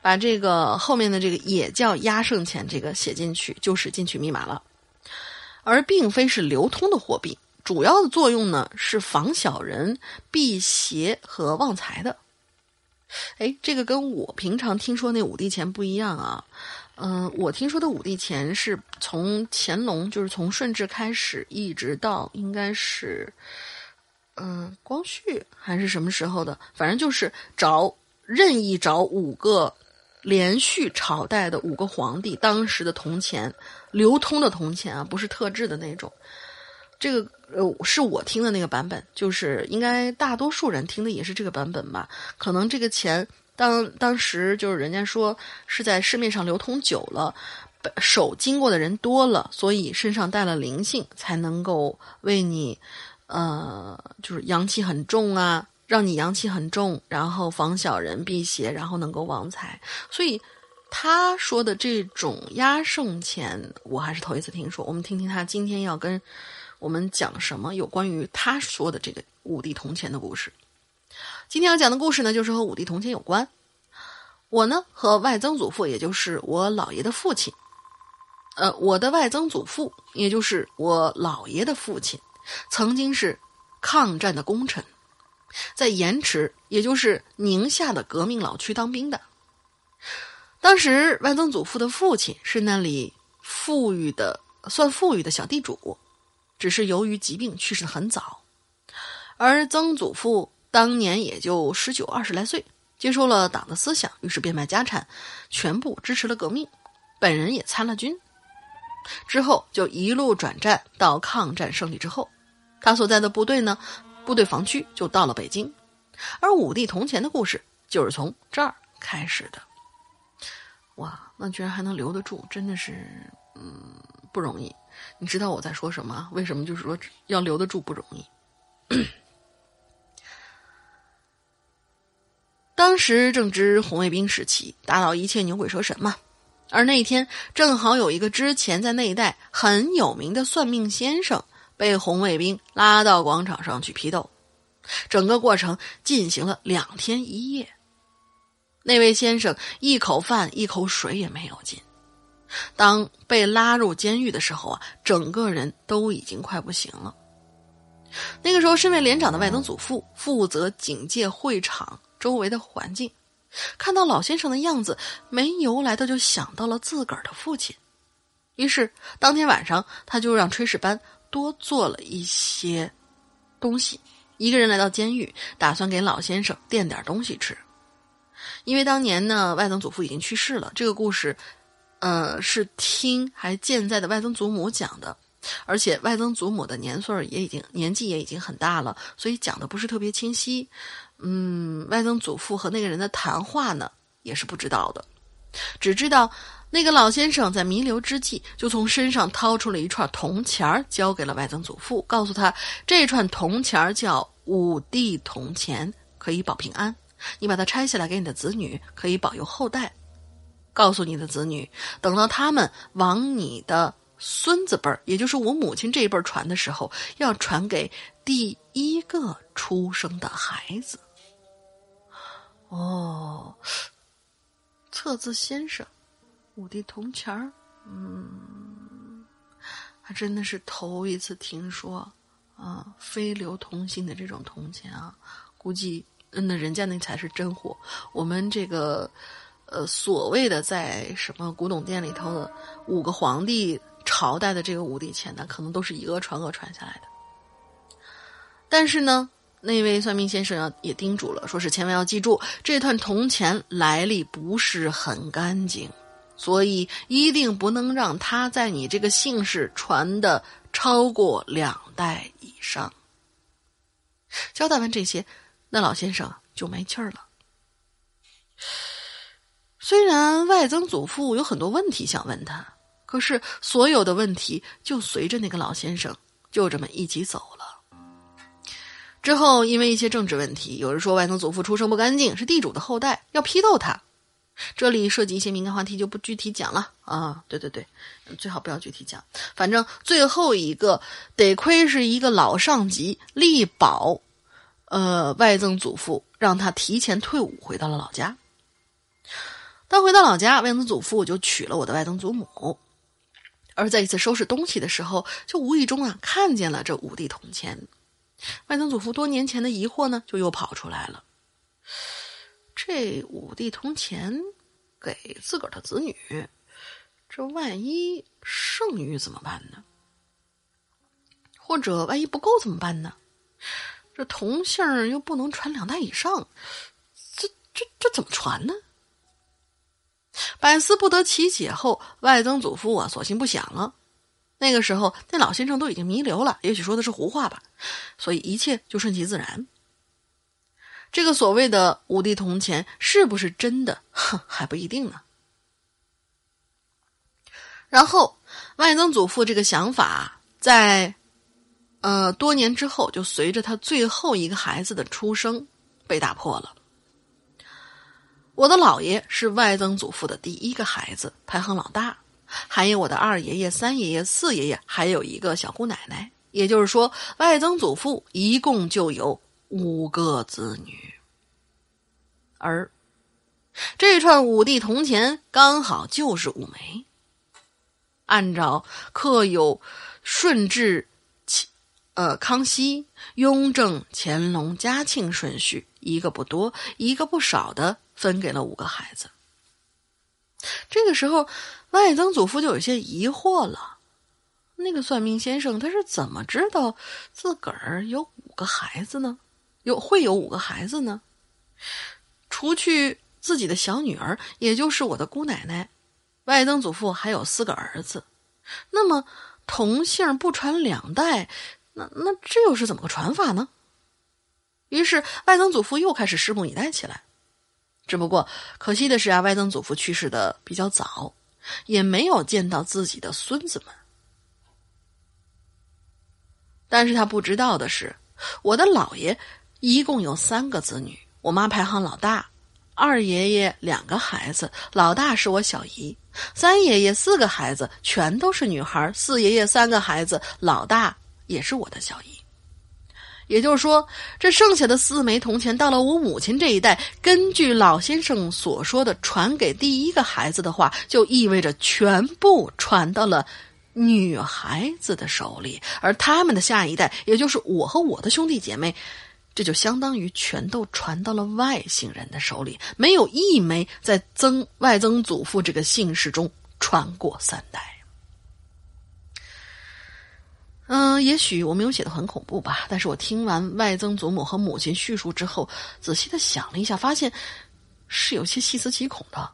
把这个后面的这个也叫压胜钱，这个写进去就是进取密码了，而并非是流通的货币。主要的作用呢是防小人、辟邪和旺财的。哎，这个跟我平常听说那五帝钱不一样啊。嗯，我听说的五帝钱是从乾隆，就是从顺治开始，一直到应该是嗯光绪还是什么时候的，反正就是找任意找五个。连续朝代的五个皇帝，当时的铜钱，流通的铜钱啊，不是特制的那种。这个呃，是我听的那个版本，就是应该大多数人听的也是这个版本吧。可能这个钱当当时就是人家说是在市面上流通久了，手经过的人多了，所以身上带了灵性，才能够为你呃，就是阳气很重啊。让你阳气很重，然后防小人辟邪，然后能够旺财。所以他说的这种压胜钱，我还是头一次听说。我们听听他今天要跟我们讲什么有关于他说的这个五帝铜钱的故事。今天要讲的故事呢，就是和五帝铜钱有关。我呢和外曾祖父，也就是我姥爷的父亲，呃，我的外曾祖父，也就是我姥爷的父亲，曾经是抗战的功臣。在盐池，也就是宁夏的革命老区当兵的。当时外曾祖父的父亲是那里富裕的，算富裕的小地主，只是由于疾病去世的很早。而曾祖父当年也就十九二十来岁，接受了党的思想，于是变卖家产，全部支持了革命，本人也参了军。之后就一路转战到抗战胜利之后，他所在的部队呢。部队防区就到了北京，而五帝铜钱的故事就是从这儿开始的。哇，那居然还能留得住，真的是嗯不容易。你知道我在说什么？为什么就是说要留得住不容易？当时正值红卫兵时期，打倒一切牛鬼蛇神嘛。而那一天正好有一个之前在那一带很有名的算命先生。被红卫兵拉到广场上去批斗，整个过程进行了两天一夜。那位先生一口饭一口水也没有进。当被拉入监狱的时候啊，整个人都已经快不行了。那个时候，身为连长的外曾祖父负责警戒会场周围的环境，看到老先生的样子，没由来的就想到了自个儿的父亲。于是当天晚上，他就让炊事班多做了一些东西，一个人来到监狱，打算给老先生垫点东西吃。因为当年呢，外曾祖父已经去世了，这个故事，呃，是听还健在的外曾祖母讲的。而且外曾祖母的年岁也已经年纪也已经很大了，所以讲的不是特别清晰。嗯，外曾祖父和那个人的谈话呢，也是不知道的，只知道那个老先生在弥留之际，就从身上掏出了一串铜钱儿，交给了外曾祖父，告诉他这串铜钱儿叫五帝铜钱，可以保平安。你把它拆下来给你的子女，可以保佑后代。告诉你的子女，等到他们往你的。孙子辈儿，也就是我母亲这一辈儿传的时候，要传给第一个出生的孩子。哦，测字先生，五帝铜钱儿，嗯，还真的是头一次听说啊，非流通性的这种铜钱啊，估计那人家那才是真货，我们这个呃所谓的在什么古董店里头的五个皇帝。朝代的这个五帝钱呢，可能都是以讹传讹传下来的。但是呢，那位算命先生要也叮嘱了，说是千万要记住，这串铜钱来历不是很干净，所以一定不能让他在你这个姓氏传的超过两代以上。交代完这些，那老先生就没气儿了。虽然外曾祖父有很多问题想问他。可是，所有的问题就随着那个老先生就这么一起走了。之后，因为一些政治问题，有人说外曾祖父出生不干净，是地主的后代，要批斗他。这里涉及一些敏感话题，就不具体讲了啊。对对对，最好不要具体讲。反正最后一个，得亏是一个老上级力保，呃，外曾祖父让他提前退伍，回到了老家。当回到老家，外曾祖父就娶了我的外曾祖母。而在一次收拾东西的时候，就无意中啊看见了这五帝铜钱。外曾祖父多年前的疑惑呢，就又跑出来了。这五帝铜钱给自个儿的子女，这万一剩余怎么办呢？或者万一不够怎么办呢？这铜姓又不能传两代以上，这这这怎么传呢？百思不得其解后，外曾祖父啊，索性不想了。那个时候，那老先生都已经弥留了，也许说的是胡话吧，所以一切就顺其自然。这个所谓的五帝铜钱是不是真的，哼，还不一定呢。然后，外曾祖父这个想法，在呃多年之后，就随着他最后一个孩子的出生被打破了。我的姥爷是外曾祖父的第一个孩子，排行老大，还有我的二爷爷、三爷爷、四爷爷，还有一个小姑奶奶。也就是说，外曾祖父一共就有五个子女，而这串五帝铜钱刚好就是五枚。按照刻有顺治、呃康熙、雍正、乾隆、嘉庆顺序，一个不多，一个不少的。分给了五个孩子。这个时候，外曾祖父就有些疑惑了：那个算命先生他是怎么知道自个儿有五个孩子呢？有会有五个孩子呢？除去自己的小女儿，也就是我的姑奶奶，外曾祖父还有四个儿子。那么同姓不传两代，那那这又是怎么个传法呢？于是外曾祖父又开始拭目以待起来。只不过可惜的是啊，外曾祖父去世的比较早，也没有见到自己的孙子们。但是他不知道的是，我的姥爷一共有三个子女，我妈排行老大，二爷爷两个孩子，老大是我小姨，三爷爷四个孩子，全都是女孩，四爷爷三个孩子，老大也是我的小姨。也就是说，这剩下的四枚铜钱到了我母亲这一代，根据老先生所说的传给第一个孩子的话，就意味着全部传到了女孩子的手里，而他们的下一代，也就是我和我的兄弟姐妹，这就相当于全都传到了外姓人的手里，没有一枚在曾外曾祖父这个姓氏中传过三代。嗯，也许我没有写的很恐怖吧，但是我听完外曾祖母和母亲叙述之后，仔细的想了一下，发现是有些细思极恐的。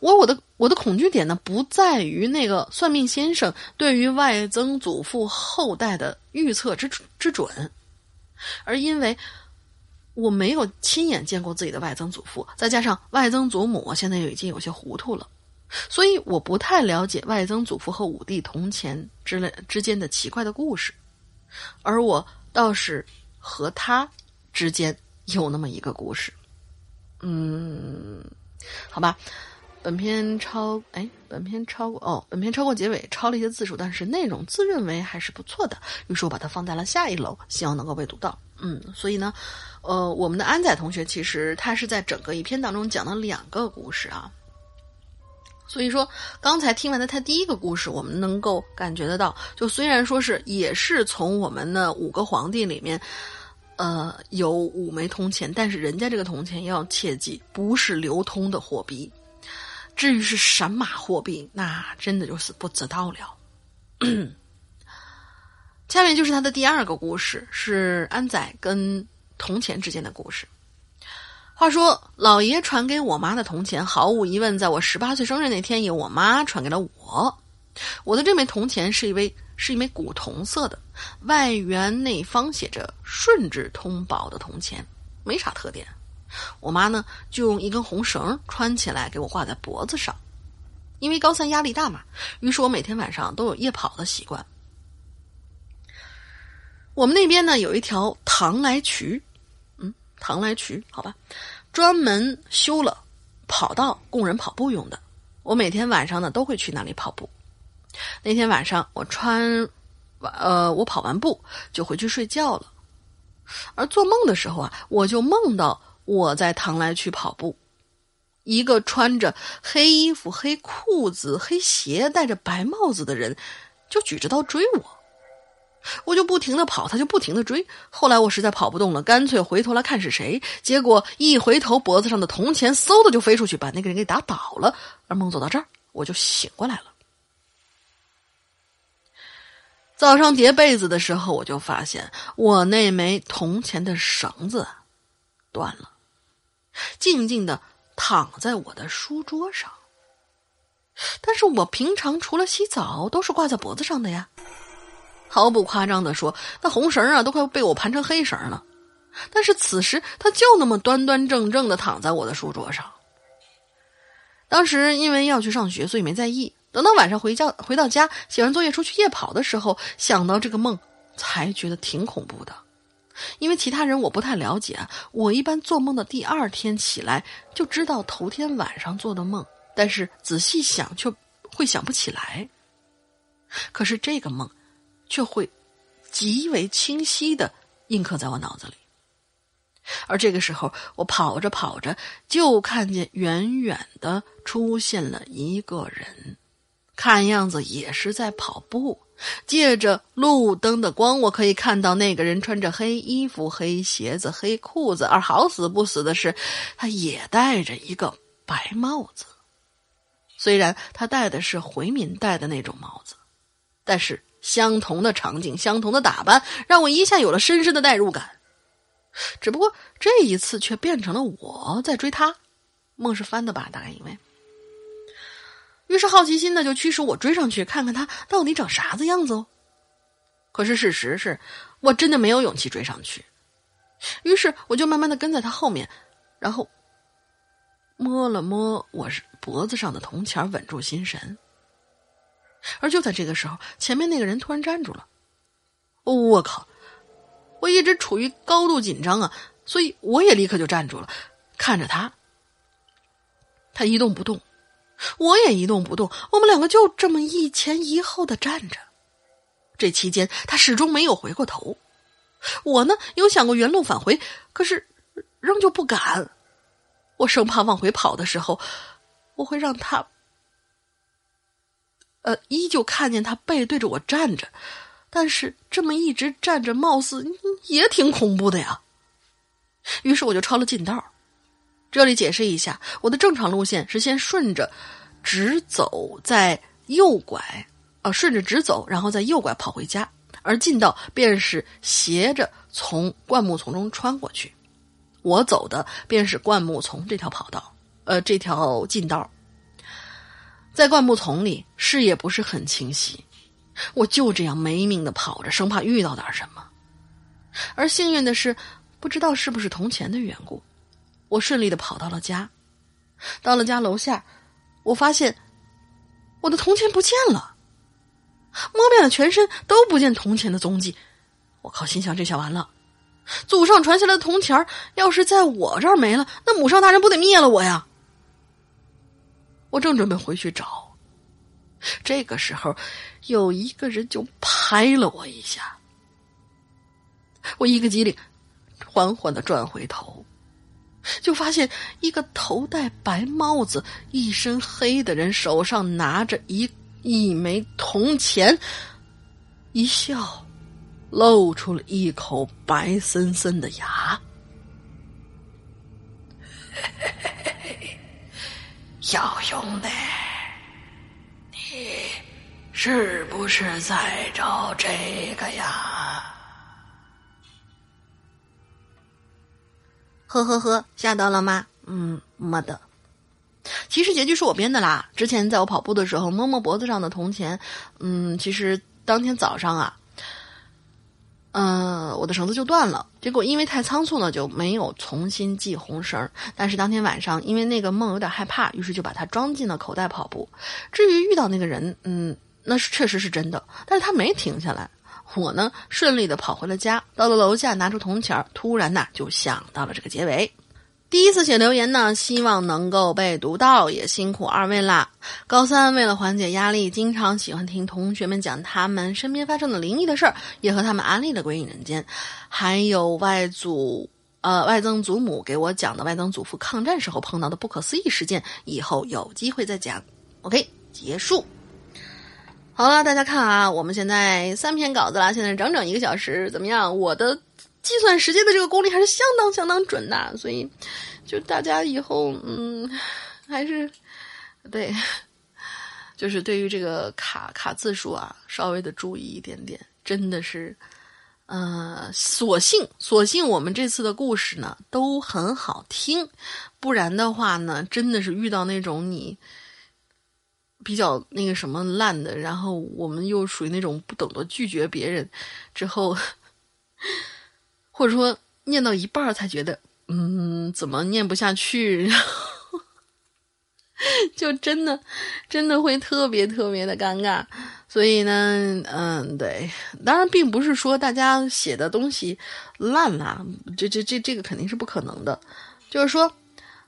我我的我的恐惧点呢，不在于那个算命先生对于外曾祖父后代的预测之之准，而因为我没有亲眼见过自己的外曾祖父，再加上外曾祖母现在已经有些糊涂了。所以我不太了解外曾祖父和武帝铜钱之类之间的奇怪的故事，而我倒是和他之间有那么一个故事。嗯，好吧，本篇超哎，本篇超过哦，本篇超过结尾超了一些字数，但是内容自认为还是不错的，于是我把它放在了下一楼，希望能够被读到。嗯，所以呢，呃，我们的安仔同学其实他是在整个一篇当中讲了两个故事啊。所以说，刚才听完的他第一个故事，我们能够感觉得到，就虽然说是也是从我们的五个皇帝里面，呃，有五枚铜钱，但是人家这个铜钱要切记，不是流通的货币。至于是神马货币，那真的就是不知道了。下面就是他的第二个故事，是安仔跟铜钱之间的故事。话说，老爷传给我妈的铜钱，毫无疑问，在我十八岁生日那天，由我妈传给了我。我的这枚铜钱是一枚是一枚古铜色的，外圆内方，写着“顺治通宝”的铜钱，没啥特点。我妈呢，就用一根红绳穿起来给我挂在脖子上。因为高三压力大嘛，于是我每天晚上都有夜跑的习惯。我们那边呢，有一条唐来渠。唐来渠，好吧，专门修了跑道供人跑步用的。我每天晚上呢都会去那里跑步。那天晚上我穿，呃，我跑完步就回去睡觉了。而做梦的时候啊，我就梦到我在唐来渠跑步，一个穿着黑衣服、黑裤子、黑鞋、戴着白帽子的人就举着刀追我。我就不停的跑，他就不停的追。后来我实在跑不动了，干脆回头来看是谁。结果一回头，脖子上的铜钱嗖的就飞出去，把那个人给打倒了。而梦走到这儿，我就醒过来了。早上叠被子的时候，我就发现我那枚铜钱的绳子断了，静静的躺在我的书桌上。但是我平常除了洗澡，都是挂在脖子上的呀。毫不夸张的说，那红绳啊，都快被我盘成黑绳了。但是此时，他就那么端端正正的躺在我的书桌上。当时因为要去上学，所以没在意。等到晚上回家回到家，写完作业出去夜跑的时候，想到这个梦，才觉得挺恐怖的。因为其他人我不太了解，我一般做梦的第二天起来就知道头天晚上做的梦，但是仔细想却会想不起来。可是这个梦。却会极为清晰的印刻在我脑子里。而这个时候，我跑着跑着，就看见远远的出现了一个人，看样子也是在跑步。借着路灯的光，我可以看到那个人穿着黑衣服、黑鞋子、黑裤子，而好死不死的是，他也戴着一个白帽子。虽然他戴的是回民戴的那种帽子，但是。相同的场景，相同的打扮，让我一下有了深深的代入感。只不过这一次却变成了我在追他，梦是翻的吧？大概因为，于是好奇心呢就驱使我追上去看看他到底长啥子样子哦。可是事实是我真的没有勇气追上去，于是我就慢慢的跟在他后面，然后摸了摸我脖子上的铜钱，稳住心神。而就在这个时候，前面那个人突然站住了。我靠！我一直处于高度紧张啊，所以我也立刻就站住了，看着他。他一动不动，我也一动不动，我们两个就这么一前一后的站着。这期间，他始终没有回过头。我呢，有想过原路返回，可是仍旧不敢。我生怕往回跑的时候，我会让他。呃，依旧看见他背对着我站着，但是这么一直站着，貌似也挺恐怖的呀。于是我就抄了近道。这里解释一下，我的正常路线是先顺着直走，再右拐，啊，顺着直走，然后再右拐跑回家。而近道便是斜着从灌木丛中穿过去。我走的便是灌木丛这条跑道，呃，这条近道。在灌木丛里，视野不是很清晰，我就这样没命的跑着，生怕遇到点什么。而幸运的是，不知道是不是铜钱的缘故，我顺利的跑到了家。到了家楼下，我发现我的铜钱不见了，摸遍了全身都不见铜钱的踪迹。我靠，心想这下完了。祖上传下来的铜钱要是在我这儿没了，那母上大人不得灭了我呀！我正准备回去找，这个时候，有一个人就拍了我一下。我一个机灵，缓缓的转回头，就发现一个头戴白帽子、一身黑的人，手上拿着一一枚铜钱，一笑。露出了一口白森森的牙，小兄弟，你是不是在找这个呀？呵呵呵，吓到了吗？嗯，没的。其实结局是我编的啦。之前在我跑步的时候摸摸脖子上的铜钱，嗯，其实当天早上啊。嗯，我的绳子就断了，结果因为太仓促呢，就没有重新系红绳。但是当天晚上，因为那个梦有点害怕，于是就把它装进了口袋跑步。至于遇到那个人，嗯，那是确实是真的，但是他没停下来。我呢，顺利的跑回了家，到了楼下拿出铜钱，突然呢，就想到了这个结尾。第一次写留言呢，希望能够被读到，也辛苦二位啦。高三为了缓解压力，经常喜欢听同学们讲他们身边发生的灵异的事儿，也和他们安利了《鬼影人间》，还有外祖呃外曾祖母给我讲的外曾祖父抗战时候碰到的不可思议事件，以后有机会再讲。OK，结束。好了，大家看啊，我们现在三篇稿子了，现在整整一个小时，怎么样？我的。计算时间的这个功力还是相当相当准的，所以就大家以后嗯，还是对，就是对于这个卡卡字数啊，稍微的注意一点点，真的是，呃，所幸所幸我们这次的故事呢都很好听，不然的话呢，真的是遇到那种你比较那个什么烂的，然后我们又属于那种不懂得拒绝别人之后。或者说念到一半才觉得，嗯，怎么念不下去？然后就真的真的会特别特别的尴尬。所以呢，嗯，对，当然并不是说大家写的东西烂啦，这这这这个肯定是不可能的。就是说，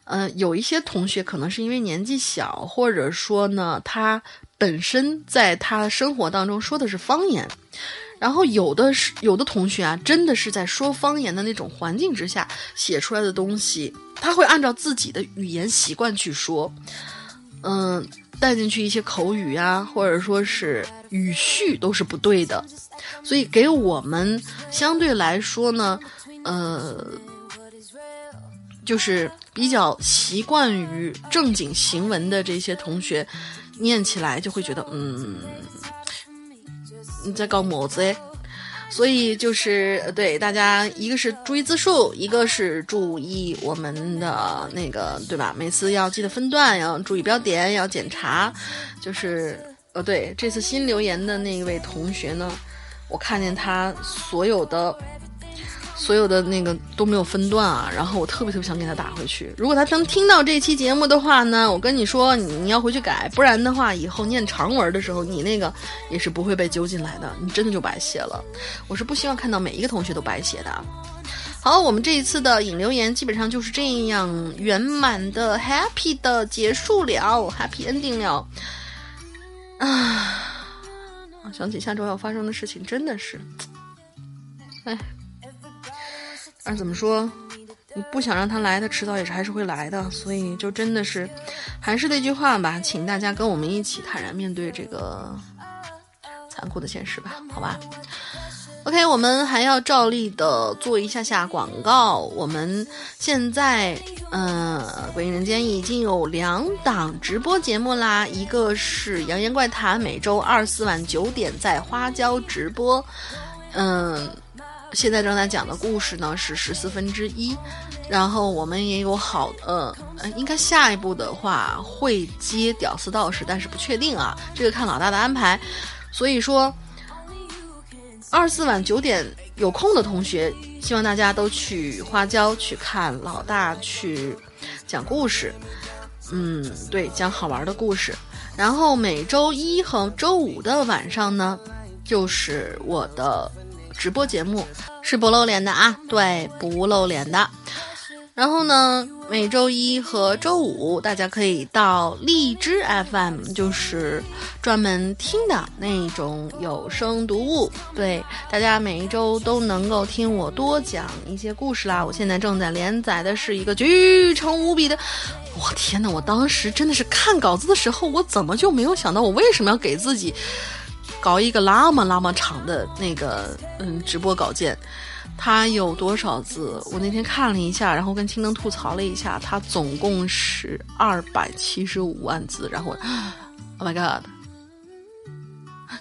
嗯，有一些同学可能是因为年纪小，或者说呢，他本身在他生活当中说的是方言。然后有的是有的同学啊，真的是在说方言的那种环境之下写出来的东西，他会按照自己的语言习惯去说，嗯，带进去一些口语啊，或者说是语序都是不对的，所以给我们相对来说呢，呃，就是比较习惯于正经行文的这些同学，念起来就会觉得嗯。你在搞么子？所以就是对大家，一个是注意字数，一个是注意我们的那个，对吧？每次要记得分段，要注意标点，要检查。就是呃，对这次新留言的那一位同学呢，我看见他所有的。所有的那个都没有分段啊，然后我特别特别想给他打回去。如果他能听到这期节目的话呢，我跟你说，你要回去改，不然的话，以后念长文的时候，你那个也是不会被揪进来的，你真的就白写了。我是不希望看到每一个同学都白写的。好，我们这一次的引留言基本上就是这样圆满的 happy 的结束了，happy ending 了。啊，想起下周要发生的事情，真的是，哎。而怎么说？你不想让他来，他迟早也是还是会来的。所以就真的是，还是那句话吧，请大家跟我们一起坦然面对这个残酷的现实吧，好吧？OK，我们还要照例的做一下下广告。我们现在，嗯，《鬼影人间》已经有两档直播节目啦，一个是《扬言怪谈》，每周二四晚九点在花椒直播。嗯，现在正在讲的故事呢是十四分之一，然后我们也有好，呃，应该下一步的话会接《屌丝道士》，但是不确定啊，这个看老大的安排。所以说。二四晚九点有空的同学，希望大家都去花椒去看老大去讲故事。嗯，对，讲好玩的故事。然后每周一和周五的晚上呢，就是我的直播节目，是不露脸的啊，对，不露脸的。然后呢，每周一和周五，大家可以到荔枝 FM，就是专门听的那种有声读物。对，大家每一周都能够听我多讲一些故事啦。我现在正在连载的是一个巨长无比的，我天呐，我当时真的是看稿子的时候，我怎么就没有想到，我为什么要给自己搞一个那么那么长的那个嗯直播稿件？它有多少字？我那天看了一下，然后跟青灯吐槽了一下，它总共是二百七十五万字。然后，Oh my god，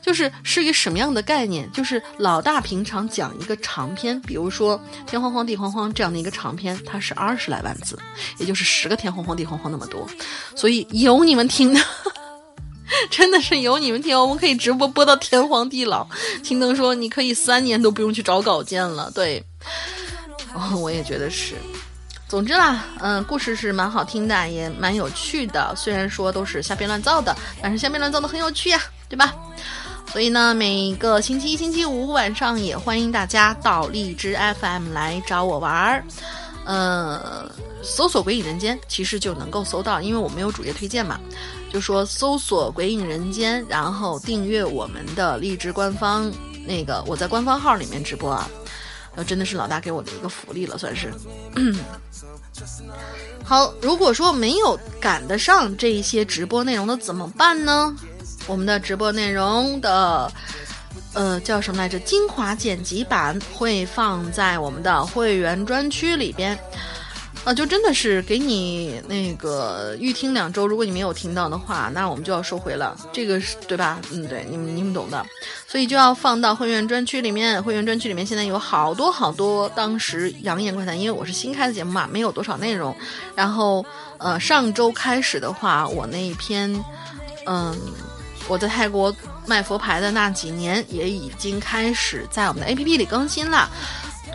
就是是一个什么样的概念？就是老大平常讲一个长篇，比如说“天荒荒地荒荒”这样的一个长篇，它是二十来万字，也就是十个“天荒荒地荒荒”那么多，所以有你们听的。真的是有你们听，我们可以直播播到天荒地老。青灯说你可以三年都不用去找稿件了，对，哦，我也觉得是。总之啦，嗯，故事是蛮好听的，也蛮有趣的。虽然说都是瞎编乱造的，但是瞎编乱造的很有趣呀，对吧？所以呢，每个星期一、星期五晚上也欢迎大家到荔枝 FM 来找我玩儿。呃，搜索“鬼影人间”其实就能够搜到，因为我没有主页推荐嘛。就说搜索“鬼影人间”，然后订阅我们的荔枝官方那个，我在官方号里面直播啊，呃，真的是老大给我的一个福利了，算是。好，如果说没有赶得上这一些直播内容的怎么办呢？我们的直播内容的，呃，叫什么来着？精华剪辑版会放在我们的会员专区里边。啊，就真的是给你那个预听两周，如果你没有听到的话，那我们就要收回了，这个是对吧？嗯，对，你们你们懂的，所以就要放到会员专区里面。会员专区里面现在有好多好多当时《扬言怪谈》，因为我是新开的节目嘛，没有多少内容。然后，呃，上周开始的话，我那一篇，嗯，我在泰国卖佛牌的那几年，也已经开始在我们的 APP 里更新了。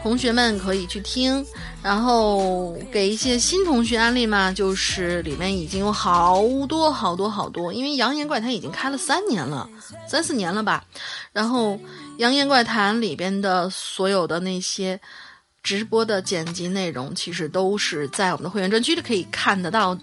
同学们可以去听，然后给一些新同学安利嘛，就是里面已经有好多好多好多，因为《扬言怪谈》已经开了三年了，三四年了吧。然后《扬言怪谈》里边的所有的那些直播的剪辑内容，其实都是在我们的会员专区里可以看得到、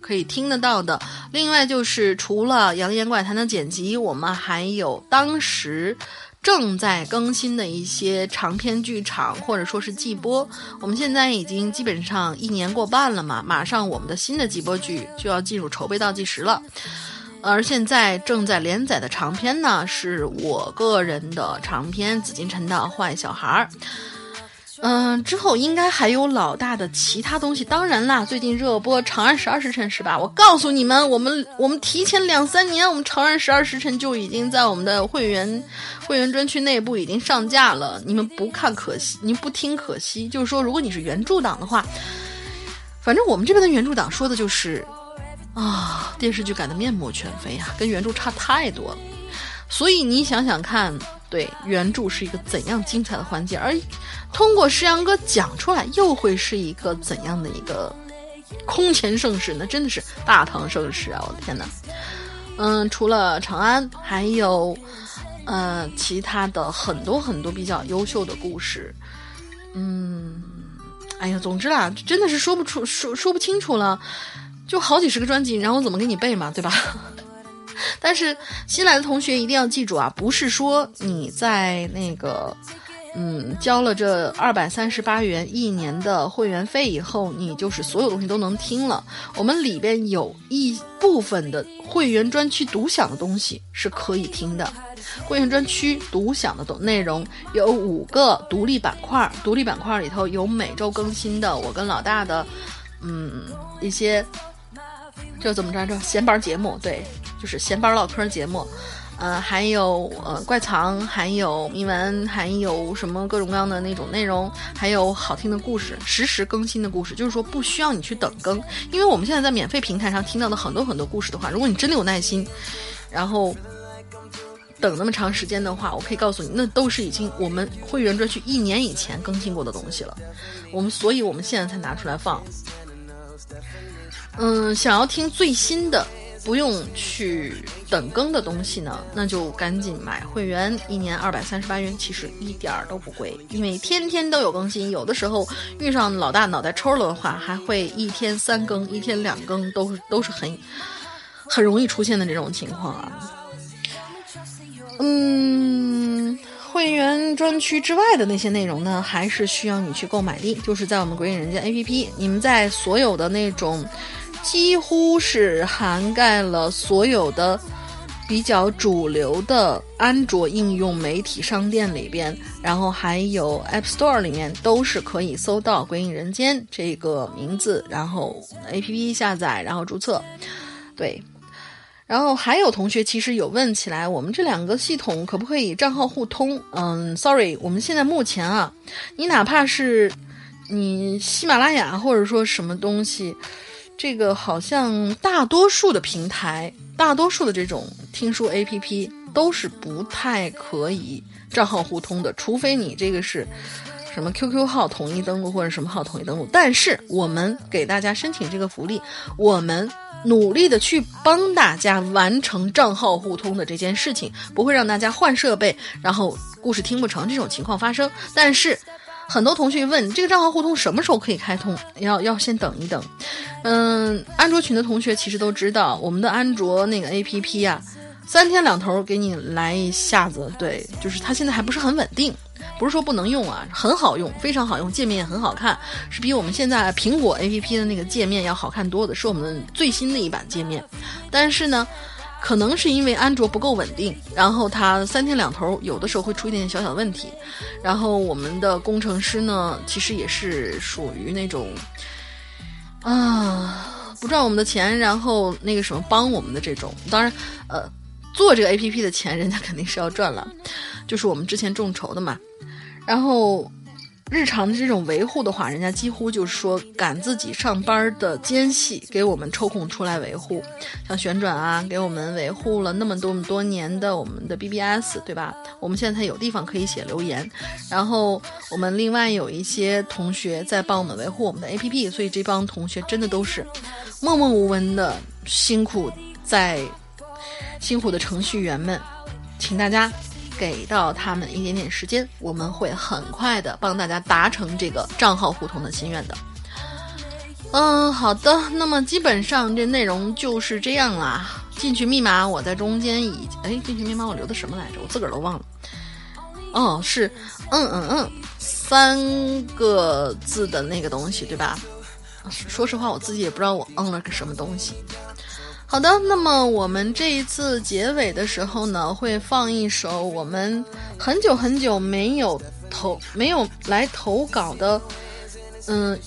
可以听得到的。另外就是除了《扬言怪谈》的剪辑，我们还有当时。正在更新的一些长篇剧场，或者说是季播，我们现在已经基本上一年过半了嘛，马上我们的新的季播剧就要进入筹备倒计时了。而现在正在连载的长篇呢，是我个人的长篇《紫禁城的坏小孩儿》。嗯，之后应该还有老大的其他东西。当然啦，最近热播《长安十二时辰》是吧？我告诉你们，我们我们提前两三年，我们《长安十二时辰》就已经在我们的会员会员专区内部已经上架了。你们不看可惜，你不听可惜。就是说，如果你是原著党的话，反正我们这边的原著党说的就是啊，电视剧改的面目全非啊，跟原著差太多了。所以你想想看。对原著是一个怎样精彩的环节，而通过诗阳哥讲出来，又会是一个怎样的一个空前盛世？那真的是大唐盛世啊！我的天哪！嗯，除了长安，还有呃其他的很多很多比较优秀的故事。嗯，哎呀，总之啦，真的是说不出说说不清楚了，就好几十个专辑，然后怎么给你背嘛，对吧？但是新来的同学一定要记住啊，不是说你在那个嗯，交了这二百三十八元一年的会员费以后，你就是所有东西都能听了。我们里边有一部分的会员专区独享的东西是可以听的。会员专区独享的内容有五个独立板块，独立板块里头有每周更新的我跟老大的，嗯，一些，这怎么着这闲班节目，对，就是闲班唠嗑节目。呃，还有呃怪藏，还有谜文，还有什么各种各样的那种内容，还有好听的故事，实时更新的故事，就是说不需要你去等更，因为我们现在在免费平台上听到的很多很多故事的话，如果你真的有耐心，然后等那么长时间的话，我可以告诉你，那都是已经我们会员专区一年以前更新过的东西了，我们所以我们现在才拿出来放。嗯，想要听最新的。不用去等更的东西呢，那就赶紧买会员，一年二百三十八元，其实一点儿都不贵，因为天天都有更新。有的时候遇上老大脑袋抽了的话，还会一天三更，一天两更，都是都是很很容易出现的这种情况啊。嗯，会员专区之外的那些内容呢，还是需要你去购买的，就是在我们鬼影人间 APP，你们在所有的那种。几乎是涵盖了所有的比较主流的安卓应用媒体商店里边，然后还有 App Store 里面都是可以搜到“鬼影人间”这个名字，然后 APP 下载，然后注册。对，然后还有同学其实有问起来，我们这两个系统可不可以账号互通？嗯，Sorry，我们现在目前啊，你哪怕是你喜马拉雅或者说什么东西。这个好像大多数的平台，大多数的这种听书 APP 都是不太可以账号互通的，除非你这个是什么 QQ 号统一登录或者什么号统一登录。但是我们给大家申请这个福利，我们努力的去帮大家完成账号互通的这件事情，不会让大家换设备，然后故事听不成这种情况发生。但是。很多同学问这个账号互通什么时候可以开通？要要先等一等。嗯，安卓群的同学其实都知道，我们的安卓那个 APP 呀，三天两头给你来一下子。对，就是它现在还不是很稳定，不是说不能用啊，很好用，非常好用，界面也很好看，是比我们现在苹果 APP 的那个界面要好看多的，是我们最新的一版界面。但是呢。可能是因为安卓不够稳定，然后它三天两头有的时候会出一点小小问题，然后我们的工程师呢，其实也是属于那种，啊，不赚我们的钱，然后那个什么帮我们的这种。当然，呃，做这个 A P P 的钱人家肯定是要赚了，就是我们之前众筹的嘛，然后。日常的这种维护的话，人家几乎就是说赶自己上班的间隙给我们抽空出来维护，像旋转啊，给我们维护了那么多么多年的我们的 BBS，对吧？我们现在才有地方可以写留言，然后我们另外有一些同学在帮我们维护我们的 APP，所以这帮同学真的都是默默无闻的辛苦在辛苦的程序员们，请大家。给到他们一点点时间，我们会很快的帮大家达成这个账号互通的心愿的。嗯，好的，那么基本上这内容就是这样啦。进去密码我在中间已哎，进去密码我留的什么来着？我自个儿都忘了。哦，是嗯嗯嗯三个字的那个东西对吧？说实话，我自己也不知道我嗯了个什么东西。好的，那么我们这一次结尾的时候呢，会放一首我们很久很久没有投、没有来投稿的，嗯，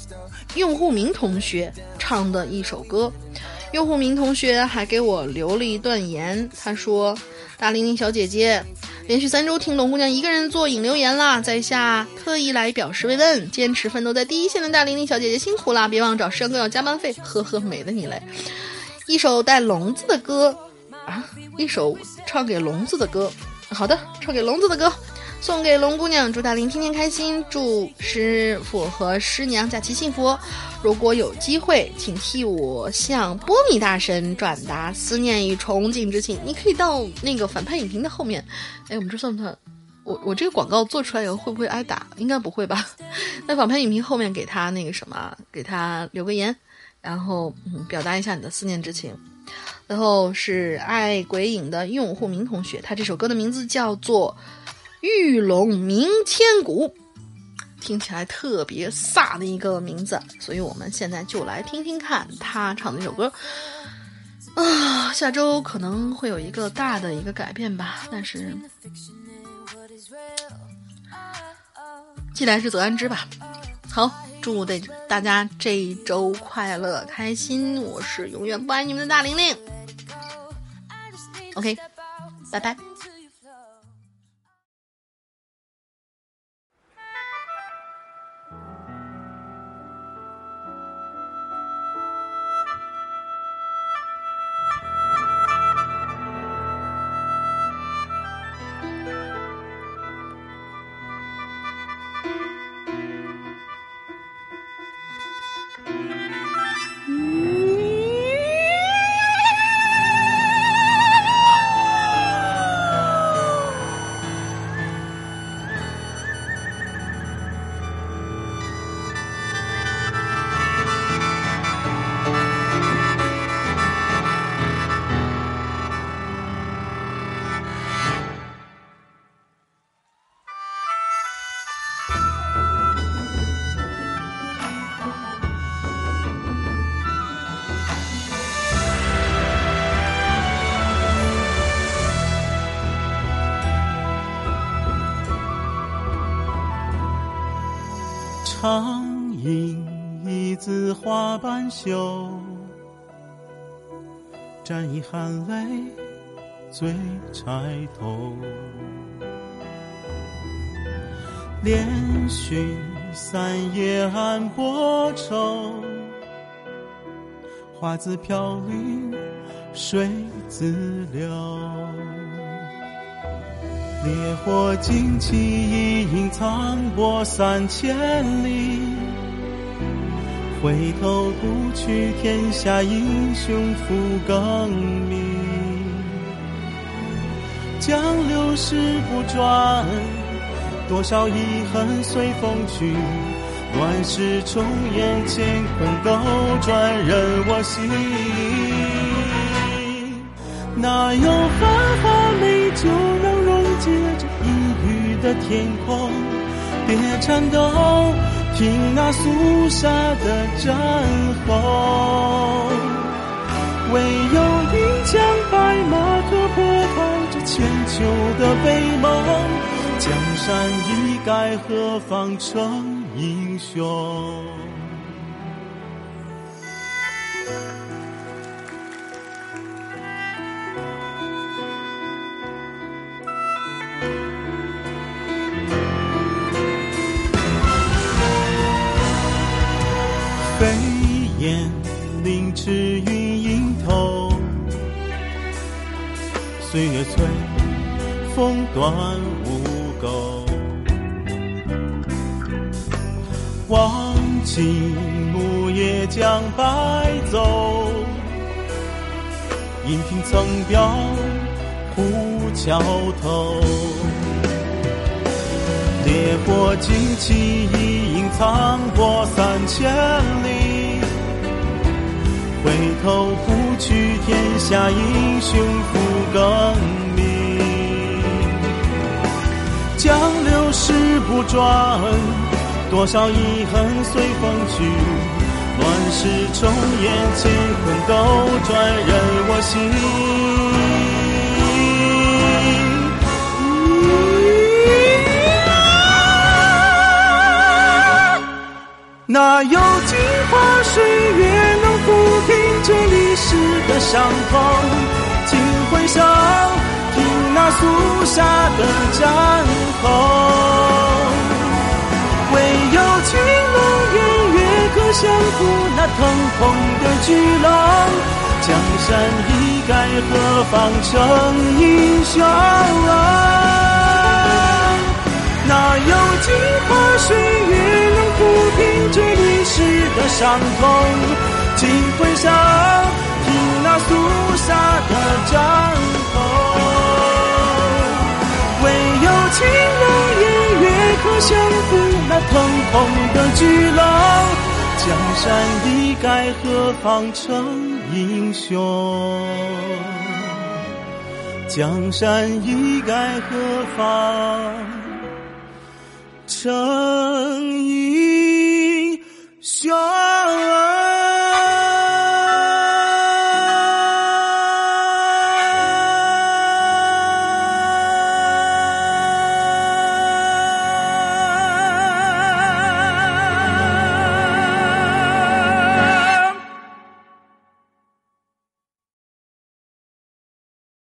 用户名同学唱的一首歌。用户名同学还给我留了一段言，他说：“大玲玲小姐姐，连续三周听龙姑娘一个人做引留言啦，在下特意来表示慰问。坚持奋斗在第一线的大玲玲小姐姐辛苦啦，别忘找师哥要加班费。呵呵，美的你嘞。”一首带笼子的歌啊，一首唱给笼子的歌。好的，唱给笼子的歌，送给龙姑娘，祝大林天天开心，祝师傅和师娘假期幸福。如果有机会，请替我向波米大神转达思念与憧憬之情。你可以到那个反派影评的后面。哎，我们这算不算？我我这个广告做出来以后会不会挨打？应该不会吧？在反派影评后面给他那个什么，给他留个言。然后，嗯，表达一下你的思念之情。然后是爱鬼影的用户名同学，他这首歌的名字叫做《玉龙鸣千古，听起来特别飒的一个名字，所以我们现在就来听听看他唱的这首歌。啊，下周可能会有一个大的一个改变吧，但是既来之则安之吧。好，祝大大家这一周快乐开心，我是永远不爱你们的大玲玲。OK，拜拜。钗头。连续三夜暗波愁，花自飘零水自流。烈火旌旗一影苍波三千里，回头不去天下英雄复更名。江流石不转，多少遗恨随风去。乱世重演乾坤斗转任我行，哪有繁华美酒能溶解这阴郁的天空？别颤抖，听那肃杀的战吼。唯有一枪白马可破透这千秋的悲梦，江山易改，何方成英雄？风断无钩。望尽木叶将白走，银瓶曾标虎桥头。烈火旌旗一影藏过三千里，回头不去天下英雄复更江流石不转，多少遗恨随风去。乱世重演，乾坤斗转任我行。哪有镜花水月能抚平这历史的伤痛？请回首，那肃杀的战吼。唯有青龙偃月可降服那腾空的巨龙。江山易改，何方成英雄？哪有镜花水月能抚平这历史的伤痛？请回首，听那肃杀的战唯有青龙偃月可降服那腾空的巨浪。江山易改，何方成英雄？江山易改，何妨？成英。雄。